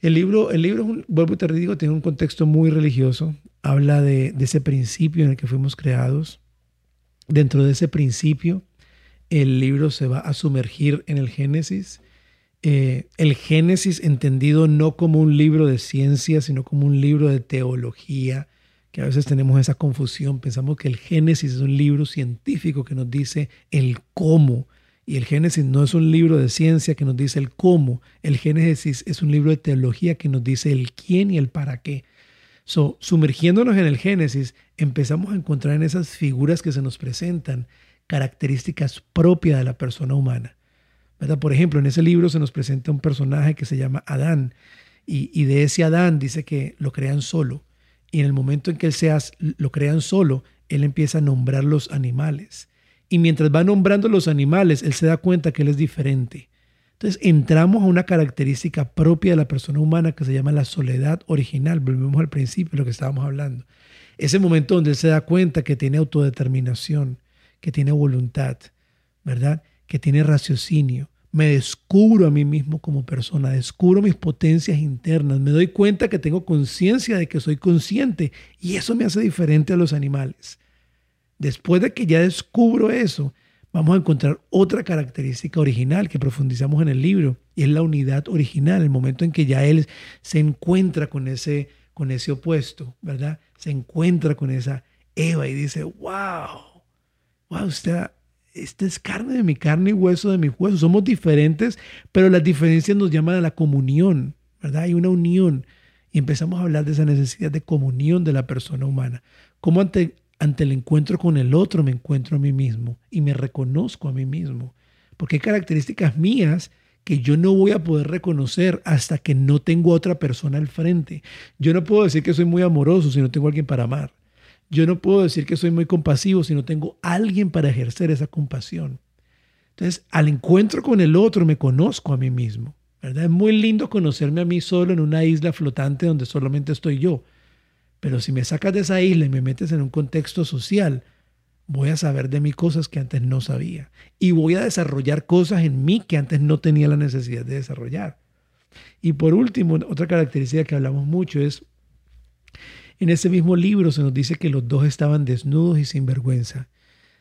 El libro, el libro vuelvo y te digo, tiene un contexto muy religioso, habla de, de ese principio en el que fuimos creados. Dentro de ese principio, el libro se va a sumergir en el Génesis. Eh, el Génesis entendido no como un libro de ciencia, sino como un libro de teología, que a veces tenemos esa confusión. Pensamos que el Génesis es un libro científico que nos dice el cómo. Y el Génesis no es un libro de ciencia que nos dice el cómo. El Génesis es un libro de teología que nos dice el quién y el para qué. So, sumergiéndonos en el Génesis, empezamos a encontrar en esas figuras que se nos presentan características propias de la persona humana. ¿verdad? Por ejemplo, en ese libro se nos presenta un personaje que se llama Adán, y, de ese Adán dice que lo crean solo. Y en el momento en que él se lo crean solo, él empieza a nombrar los animales. Y mientras va nombrando los animales, él se da cuenta que él es diferente. Entonces entramos a una característica propia de la persona humana que se llama la soledad original. Volvemos al principio de lo que estábamos hablando. Ese momento donde él se da cuenta que tiene autodeterminación, que tiene voluntad, ¿verdad? Que tiene raciocinio. Me descubro a mí mismo como persona, descubro mis potencias internas, me doy cuenta que tengo conciencia de que soy consciente y eso me hace diferente a los animales. Después de que ya descubro eso, vamos a encontrar otra característica original que profundizamos en el libro y es la unidad original, el momento en que ya él se encuentra con ese, con ese opuesto, ¿verdad? Se encuentra con esa Eva y dice, wow, wow, usted, esta es carne de mi carne y hueso de mi hueso. Somos diferentes, pero las diferencias nos llaman a la comunión, ¿verdad? Hay una unión y empezamos a hablar de esa necesidad de comunión de la persona humana. Cómo ante, ante el encuentro con el otro me encuentro a mí mismo y me reconozco a mí mismo. Porque hay características mías que yo no voy a poder reconocer hasta que no tengo otra persona al frente. Yo no puedo decir que soy muy amoroso si no tengo alguien para amar. Yo no puedo decir que soy muy compasivo si no tengo alguien para ejercer esa compasión. Entonces, al encuentro con el otro me conozco a mí mismo. ¿verdad? Es muy lindo conocerme a mí solo en una isla flotante donde solamente estoy yo. Pero si me sacas de esa isla y me metes en un contexto social, voy a saber de mí cosas que antes no sabía. Y voy a desarrollar cosas en mí que antes no tenía la necesidad de desarrollar. Y por último, otra característica que hablamos mucho es, en ese mismo libro se nos dice que los dos estaban desnudos y sin vergüenza.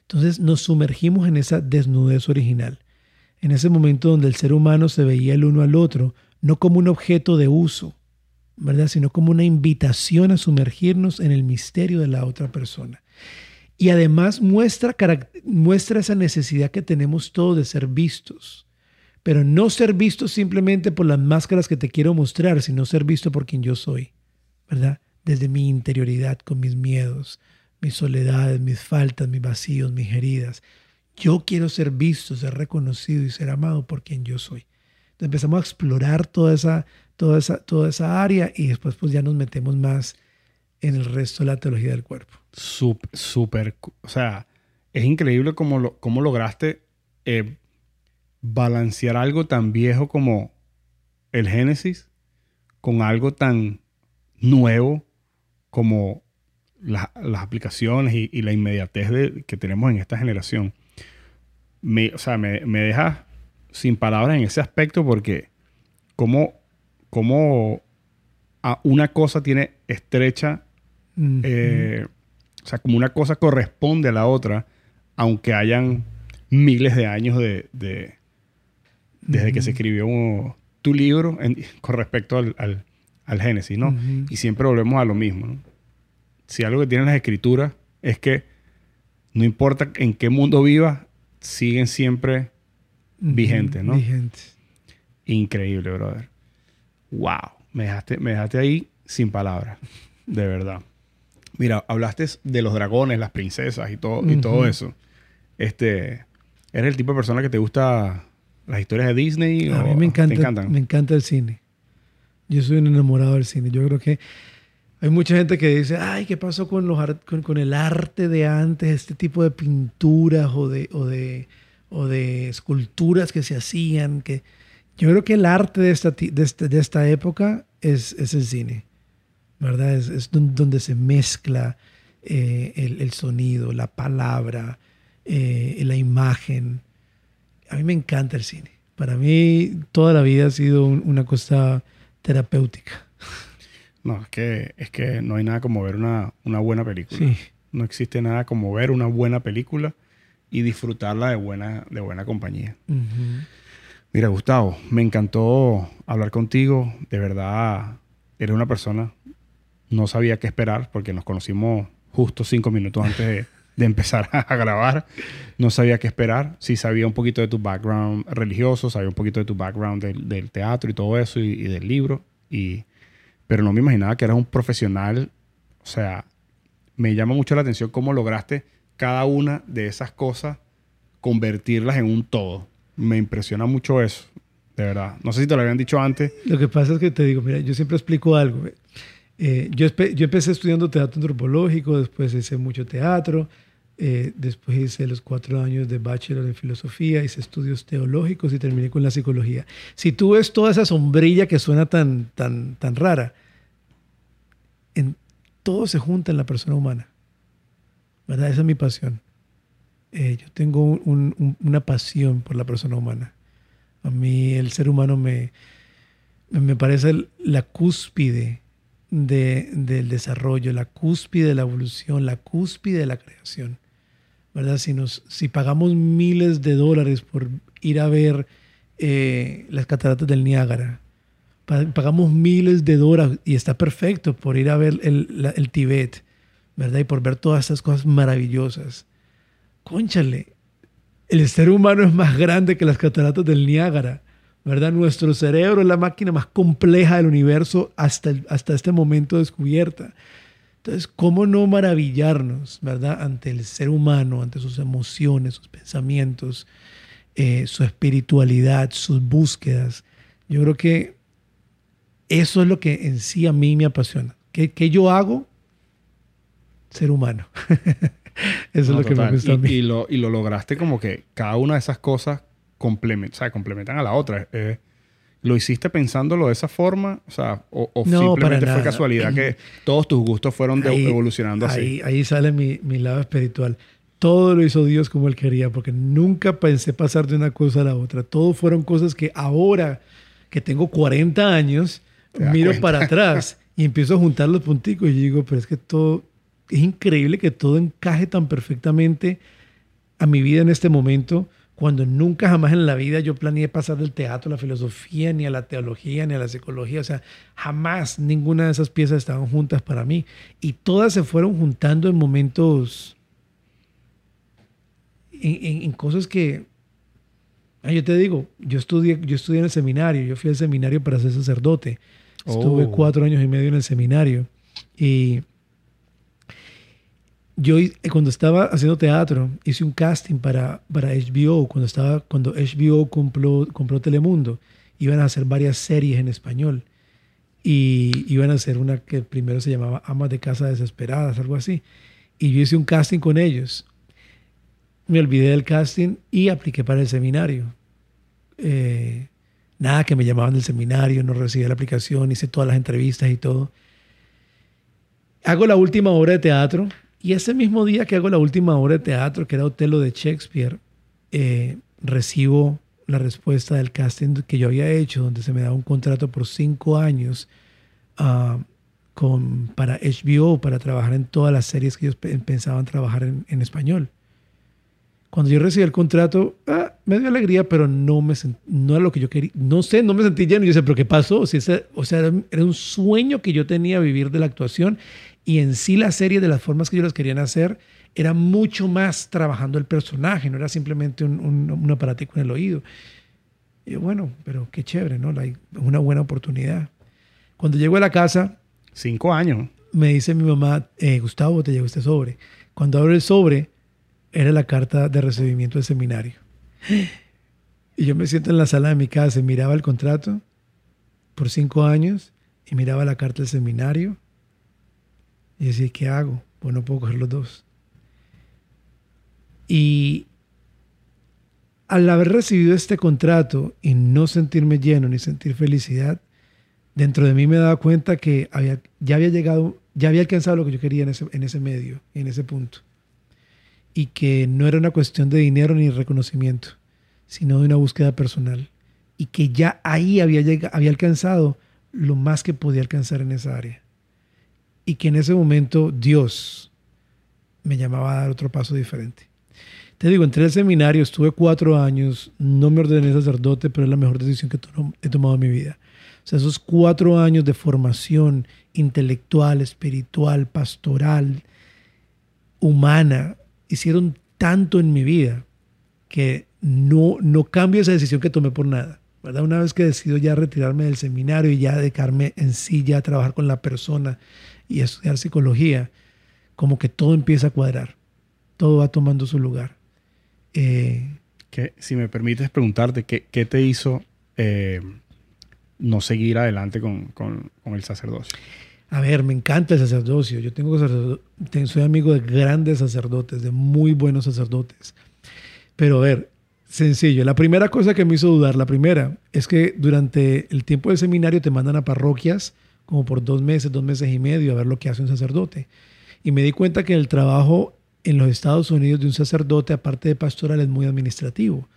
Entonces nos sumergimos en esa desnudez original, en ese momento donde el ser humano se veía el uno al otro, no como un objeto de uso, ¿verdad? Sino como una invitación a sumergirnos en el misterio de la otra persona. Y además muestra, muestra esa necesidad que tenemos todos de ser vistos. Pero no ser visto simplemente por las máscaras que te quiero mostrar, sino ser visto por quien yo soy, ¿verdad? Desde mi interioridad, con mis miedos, mis soledades, mis faltas, mis vacíos, mis heridas. Yo quiero ser visto, ser reconocido y ser amado por quien yo soy. Entonces empezamos a explorar toda esa, toda esa, toda esa área y después pues ya nos metemos más en el resto de la teología del cuerpo.
Súper, o sea, es increíble cómo, lo, cómo lograste eh, balancear algo tan viejo como el Génesis con algo tan nuevo como las aplicaciones y, la inmediatez que tenemos en esta generación. Me, o sea, me, me deja sin palabras en ese aspecto porque como cómo una cosa tiene estrecha, eh, o sea, como una cosa corresponde a la otra, aunque hayan miles de años de, desde que se escribió tu libro con respecto al, Génesis, ¿no? Y siempre volvemos a lo mismo, ¿no? Si algo que tienen las escrituras es que no importa en qué mundo vivas, siguen siempre vigente, ¿no?
Vigente.
Increíble, brother. Wow. Me dejaste, me dejaste ahí sin palabras. De verdad. Mira, hablaste de los dragones, las princesas y todo, y todo eso. Este, ¿Eres el tipo de persona que te gusta las historias de Disney?
A mí me encanta, me encanta el cine. Yo soy un enamorado del cine. Yo creo que hay mucha gente que dice, ay, ¿qué pasó con, los con, con, el arte de antes, este tipo de pinturas o de, o de o de esculturas que se hacían. Que yo creo que el arte de esta, de este, de esta época es, es, el cine, ¿verdad? Es, es donde se mezcla eh, el, el, sonido, la palabra, eh, la imagen. A mí me encanta el cine. Para mí toda la vida ha sido una cosa terapéutica.
No, es que, es que no hay nada como ver una, una buena película. Sí. No existe nada como ver una buena película y disfrutarla de buena, de buena compañía. Mira, Gustavo, me encantó hablar contigo. De verdad, eres una persona. No sabía qué esperar porque nos conocimos justo cinco minutos antes de, empezar a grabar. No sabía qué esperar. Sí sabía un poquito de tu background religioso, sabía un poquito de tu background del, teatro y todo eso y, del libro. Y, pero no me imaginaba que eras un profesional O sea, me llama mucho la atención cómo lograste cada una de esas cosas convertirlas en un todo. Me impresiona mucho eso, de verdad. No sé si te lo habían dicho antes.
Lo que pasa es que te digo, mira, yo siempre explico algo. Eh, yo, yo, empecé estudiando teatro antropológico, después hice mucho teatro, eh, después hice los cuatro años de bachelor en filosofía, hice estudios teológicos y terminé con la psicología. Si tú ves toda esa sombrilla que suena tan, tan, tan rara, en, todo se junta en la persona humana. ¿Verdad? Esa es mi pasión. Eh, yo tengo una pasión por la persona humana. A mí el ser humano me, me parece la cúspide del desarrollo, la cúspide de la evolución, la cúspide de la creación. ¿Verdad? Si, nos, si pagamos miles de dólares por ir a ver eh, las cataratas del Niágara, pagamos miles de dólares y está perfecto por ir a ver el, el Tibet, ¿verdad? Y por ver todas estas cosas maravillosas. Conchale, el ser humano es más grande que las cataratas del Niágara, ¿verdad? Nuestro cerebro es la máquina más compleja del universo hasta, hasta este momento descubierta. Entonces, ¿cómo no maravillarnos, ¿verdad? Ante el ser humano, ante sus emociones, sus pensamientos, eh, su espiritualidad, sus búsquedas. Yo creo que eso es lo que en sí a mí me apasiona. ¿Qué, qué yo hago? Ser humano. Eso es lo que me gusta
y,
a mí.
Y lo, y lo lograste como que cada una de esas cosas complementan, o sea, complementan a la otra. Eh, ¿Lo hiciste pensándolo de esa forma? O sea, o, simplemente fue casualidad que todos tus gustos fueron evolucionando así.
Ahí, ahí sale mi, mi, lado espiritual. Todo lo hizo Dios como Él quería, porque nunca pensé pasar de una cosa a la otra. Todo fueron cosas que ahora, que tengo 40 años, miro para atrás y empiezo a juntar los punticos y digo, pero es que todo, es increíble que todo encaje tan perfectamente a mi vida en este momento, cuando nunca jamás en la vida yo planeé pasar del teatro a la filosofía, ni a la teología, ni a la psicología. O sea, jamás ninguna de esas piezas estaban juntas para mí. Y todas se fueron juntando en momentos, en, cosas que, ah, yo te digo, yo estudié, yo estudié en el seminario, yo fui al seminario para ser sacerdote. Estuve oh. cuatro años y medio en el seminario. Y yo cuando estaba haciendo teatro hice un casting para, para HBO, cuando, estaba, cuando HBO compró, compró Telemundo, iban a hacer varias series en español y iban a hacer una que primero se llamaba Amas de Casa Desesperadas, algo así. Y yo hice un casting con ellos. Me olvidé del casting y apliqué para el seminario. Eh, nada, que me llamaban del seminario, no recibí la aplicación, hice todas las entrevistas y todo. Hago la última obra de teatro y ese mismo día que hago la última obra de teatro, que era Otelo de Shakespeare, eh, recibo la respuesta del casting que yo había hecho, donde se me daba un contrato por cinco años ah, para HBO, para trabajar en todas las series que ellos pensaban trabajar en, español. Cuando yo recibí el contrato, ah, me dio alegría, pero no, me no era lo que yo quería. No sé, no me sentí lleno. Y yo sé, ¿pero qué pasó? Si o sea, era un sueño que yo tenía vivir de la actuación y en sí la serie de las formas que ellos las querían hacer era mucho más trabajando el personaje, no era simplemente un, un, aparatico en el oído. Y bueno, pero qué chévere, ¿no? Es una buena oportunidad. Cuando llego a la casa...
Cinco años.
Me dice mi mamá, eh, Gustavo, te llegó este sobre. Cuando abro el sobre, era la carta de recibimiento del seminario. Y yo me siento en la sala de mi casa y miraba el contrato por cinco años y miraba la carta del seminario y decía, ¿qué hago? Pues no puedo coger los dos. Y al haber recibido este contrato y no sentirme lleno ni sentir felicidad, dentro de mí me daba cuenta que había, ya había llegado, ya había alcanzado lo que yo quería en ese, en ese medio, en ese punto. Y que no era una cuestión de dinero ni reconocimiento, sino de una búsqueda personal. Y que ya ahí había, llegado, había alcanzado lo más que podía alcanzar en esa área y que en ese momento Dios me llamaba a dar otro paso diferente. Te digo, entré al seminario, estuve cuatro años, no me ordené sacerdote, pero es la mejor decisión que he tomado en mi vida. O sea, esos cuatro años de formación intelectual, espiritual, pastoral, humana, hicieron tanto en mi vida que no, no cambio esa decisión que tomé por nada. ¿verdad? Una vez que decido ya retirarme del seminario y ya dedicarme en sí ya a trabajar con la persona y estudiar psicología, como que todo empieza a cuadrar, todo va tomando su lugar.
Eh, que, si me permites preguntarte, ¿qué, qué te hizo eh, no seguir adelante con, con, con, el sacerdocio?
A ver, me encanta el sacerdocio. Yo tengo, soy amigo de grandes sacerdotes, de muy buenos sacerdotes. Pero a ver, sencillo. La primera cosa que me hizo dudar, la primera, es que durante el tiempo del seminario te mandan a parroquias como por dos meses, dos meses y medio a ver lo que hace un sacerdote. Y me di cuenta que el trabajo en los Estados Unidos de un sacerdote, aparte de pastoral, es muy administrativo.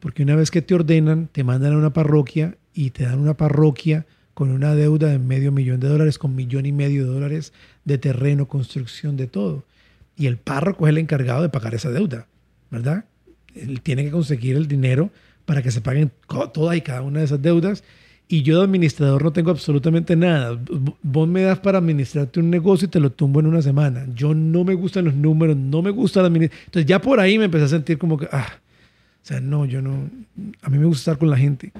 Porque una vez que te ordenan, te mandan a una parroquia y te dan una parroquia con una deuda de medio millón de dólares, con millón y medio de dólares de terreno, construcción, de todo. Y el párroco es el encargado de pagar esa deuda, ¿verdad? Él tiene que conseguir el dinero para que se paguen todas y cada una de esas deudas y yo de administrador no tengo absolutamente nada. Vos me das para administrarte un negocio y te lo tumbo en una semana. Yo no me gustan los números, no me gusta la administración. Entonces ya por ahí me empecé a sentir como que, ah, o sea, no, yo no, a mí me gusta estar con la gente.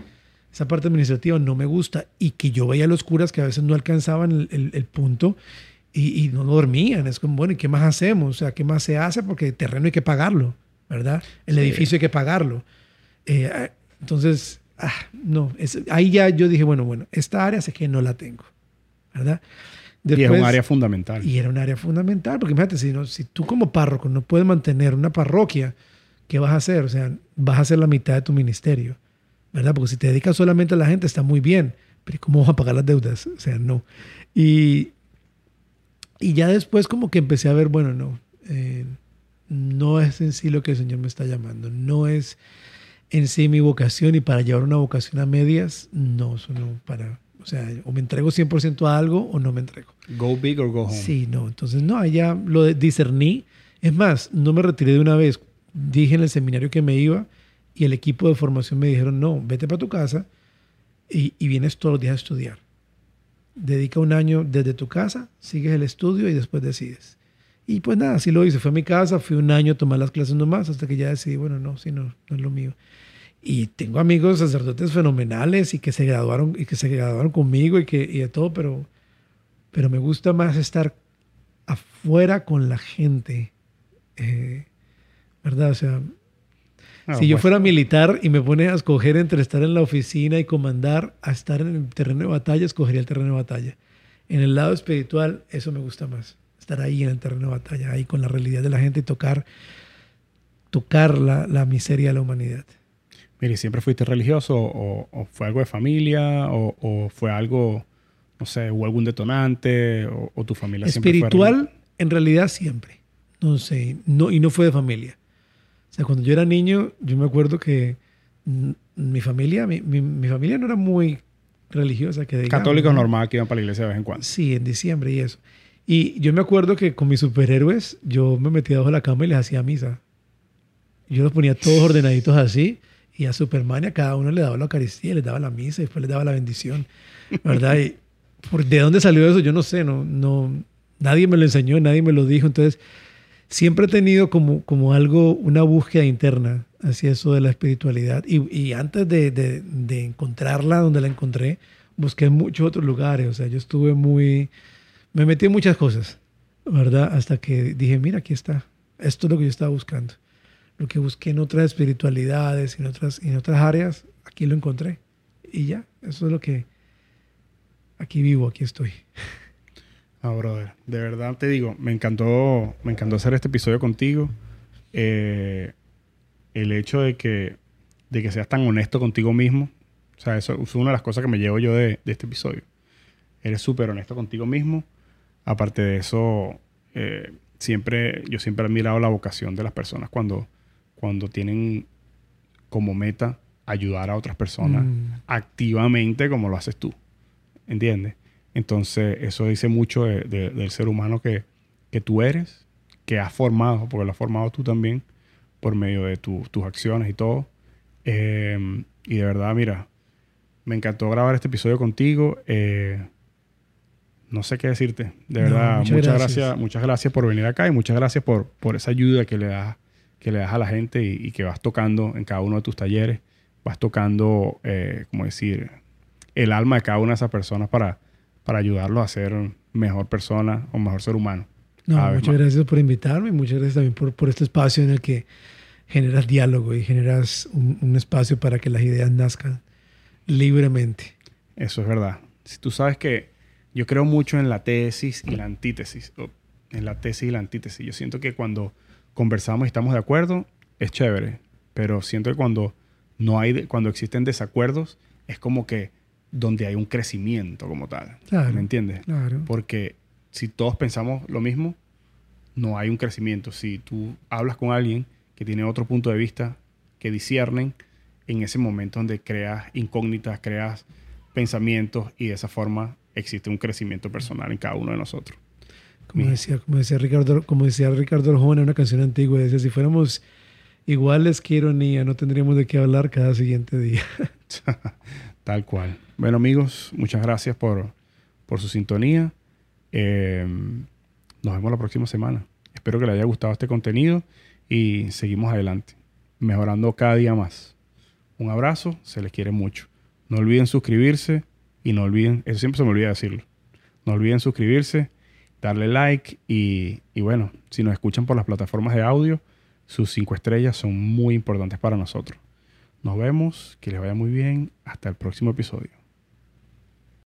Esa parte administrativa no me gusta y que yo veía a los curas que a veces no alcanzaban el, el, punto y, y, no dormían. Es como, bueno, ¿y qué más hacemos? O sea, ¿qué más se hace? Porque el terreno hay que pagarlo, ¿verdad? El edificio hay que pagarlo. Eh, entonces ah, no, es, ahí ya yo dije, bueno, bueno, esta área sé que no la tengo, ¿verdad?
y es un área fundamental.
Y era un área fundamental, porque imagínate, si, no, si tú como párroco no puedes mantener una parroquia, ¿qué vas a hacer? O sea, vas a hacer la mitad de tu ministerio, ¿verdad? Porque si te dedicas solamente a la gente está muy bien, pero ¿cómo vas a pagar las deudas? O sea, no. Y, y ya después como que empecé a ver, bueno, no, eh, no es en sí lo que el Señor me está llamando, no es en sí mi vocación y para llevar una vocación a medias, no, eso no para, o sea, o me entrego 100% a algo o no me entrego.
Go big or go home.
Sí, no, entonces no, allá lo discerní. Es más, no me retiré de una vez. Dije en el seminario que me iba y el equipo de formación me dijeron, no, vete para tu casa y, y vienes todos los días a estudiar. Dedica un año desde tu casa, sigues el estudio y después decides. Y pues nada, así lo hice. Fui a mi casa, fui un año a tomar las clases nomás hasta que ya decidí, bueno, no, sí, no, no es lo mío. Y tengo amigos sacerdotes fenomenales y que se graduaron, y que se graduaron conmigo y, que, y de todo, pero, pero me gusta más estar afuera con la gente. Eh, ¿Verdad? O sea, ah, si yo fuera militar y me pone a escoger entre estar en la oficina y comandar a estar en el terreno de batalla, escogería el terreno de batalla. En el lado espiritual, eso me gusta más estar ahí en el terreno de batalla, ahí con la realidad de la gente y tocar, tocar la, la miseria de la humanidad.
Mire, ¿siempre fuiste religioso o, fue algo de familia o, fue algo, no sé, hubo algún detonante o, tu familia
Espiritual, siempre fue en realidad siempre. No sé, no, y no fue de familia. Sea, cuando yo era niño, yo me acuerdo que mi familia, mi, mi, familia no era muy religiosa. Que
Católicos normal que iban para la iglesia de vez en cuando.
Sí, en diciembre y eso. Y yo me acuerdo que con mis superhéroes yo me metía debajo de la cama y les hacía misa. Yo los ponía todos ordenaditos así y a Superman y a cada uno le daba la Eucaristía, les daba la misa y después les daba la bendición, ¿verdad? Y por, ¿De dónde salió eso? Yo no sé, no, no, nadie me lo enseñó, nadie me lo dijo. Entonces, siempre he tenido como, como algo, una búsqueda interna hacia eso de la espiritualidad. Y, y antes de, de, de encontrarla donde la encontré, busqué en muchos otros lugares. O sea, yo estuve muy me metí en muchas cosas, ¿verdad? Hasta que dije, mira, aquí está. Esto es lo que yo estaba buscando. Lo que busqué en otras espiritualidades, en otras, en otras áreas, aquí lo encontré. Y ya, eso es lo que... Aquí vivo, aquí estoy.
Ah, brother, de verdad te digo, me encantó, me encantó hacer este episodio contigo. Eh, el hecho de que, de que seas tan honesto contigo mismo, o sea, eso es una de las cosas que me llevo yo de, de este episodio. Eres súper honesto contigo mismo Aparte de eso, eh, siempre, yo siempre he admirado la vocación de las personas cuando, cuando tienen como meta ayudar a otras personas mm. activamente como lo haces tú. ¿Entiendes? Entonces, eso dice mucho del ser humano que, que, tú eres, que has formado, porque lo has formado tú también, por medio de tus acciones y todo. Eh, y de verdad, mira, me encantó grabar este episodio contigo. Eh, no sé qué decirte. De verdad, muchas, gracias. Muchas gracias por venir acá y muchas gracias por, por esa ayuda que le das, que le das a la gente y, que vas tocando en cada uno de tus talleres. Vas tocando, eh, como decir, el alma de cada una de esas personas para, para ayudarlos a ser mejor persona o mejor ser humano.
No, muchas
más.
gracias por invitarme y muchas gracias también por, por este espacio en el que generas diálogo y generas un, un espacio para que las ideas nazcan libremente.
Eso es verdad. Si tú sabes que yo creo mucho en la tesis y la antítesis, o en la tesis y la antítesis. Yo siento que cuando conversamos y estamos de acuerdo, es chévere, pero siento que cuando no hay, cuando existen desacuerdos, es como que donde hay un crecimiento como tal.
Claro.
¿Me entiendes?
Claro.
Porque si todos pensamos lo mismo, no hay un crecimiento. Si tú hablas con alguien que tiene otro punto de vista, que disciernen, en ese momento donde creas incógnitas, creas pensamientos y de esa forma existe un crecimiento personal en cada uno de nosotros.
Como
Mi-
decía, como decía Ricardo, como decía Ricardo Arjona en una canción antigua, decía, si fuéramos iguales que ironía, no tendríamos de qué hablar cada siguiente día.
Tal cual. Bueno amigos, muchas gracias por, por su sintonía. Eh, nos vemos la próxima semana. Espero que les haya gustado este contenido y seguimos adelante, mejorando cada día más. Un abrazo, se les quiere mucho. No olviden suscribirse y no olviden, eso siempre se me olvida decirlo, no olviden suscribirse, darle like y, y bueno, si nos escuchan por las plataformas de audio, sus cinco estrellas son muy importantes para nosotros. Nos vemos, que les vaya muy bien, hasta el próximo episodio.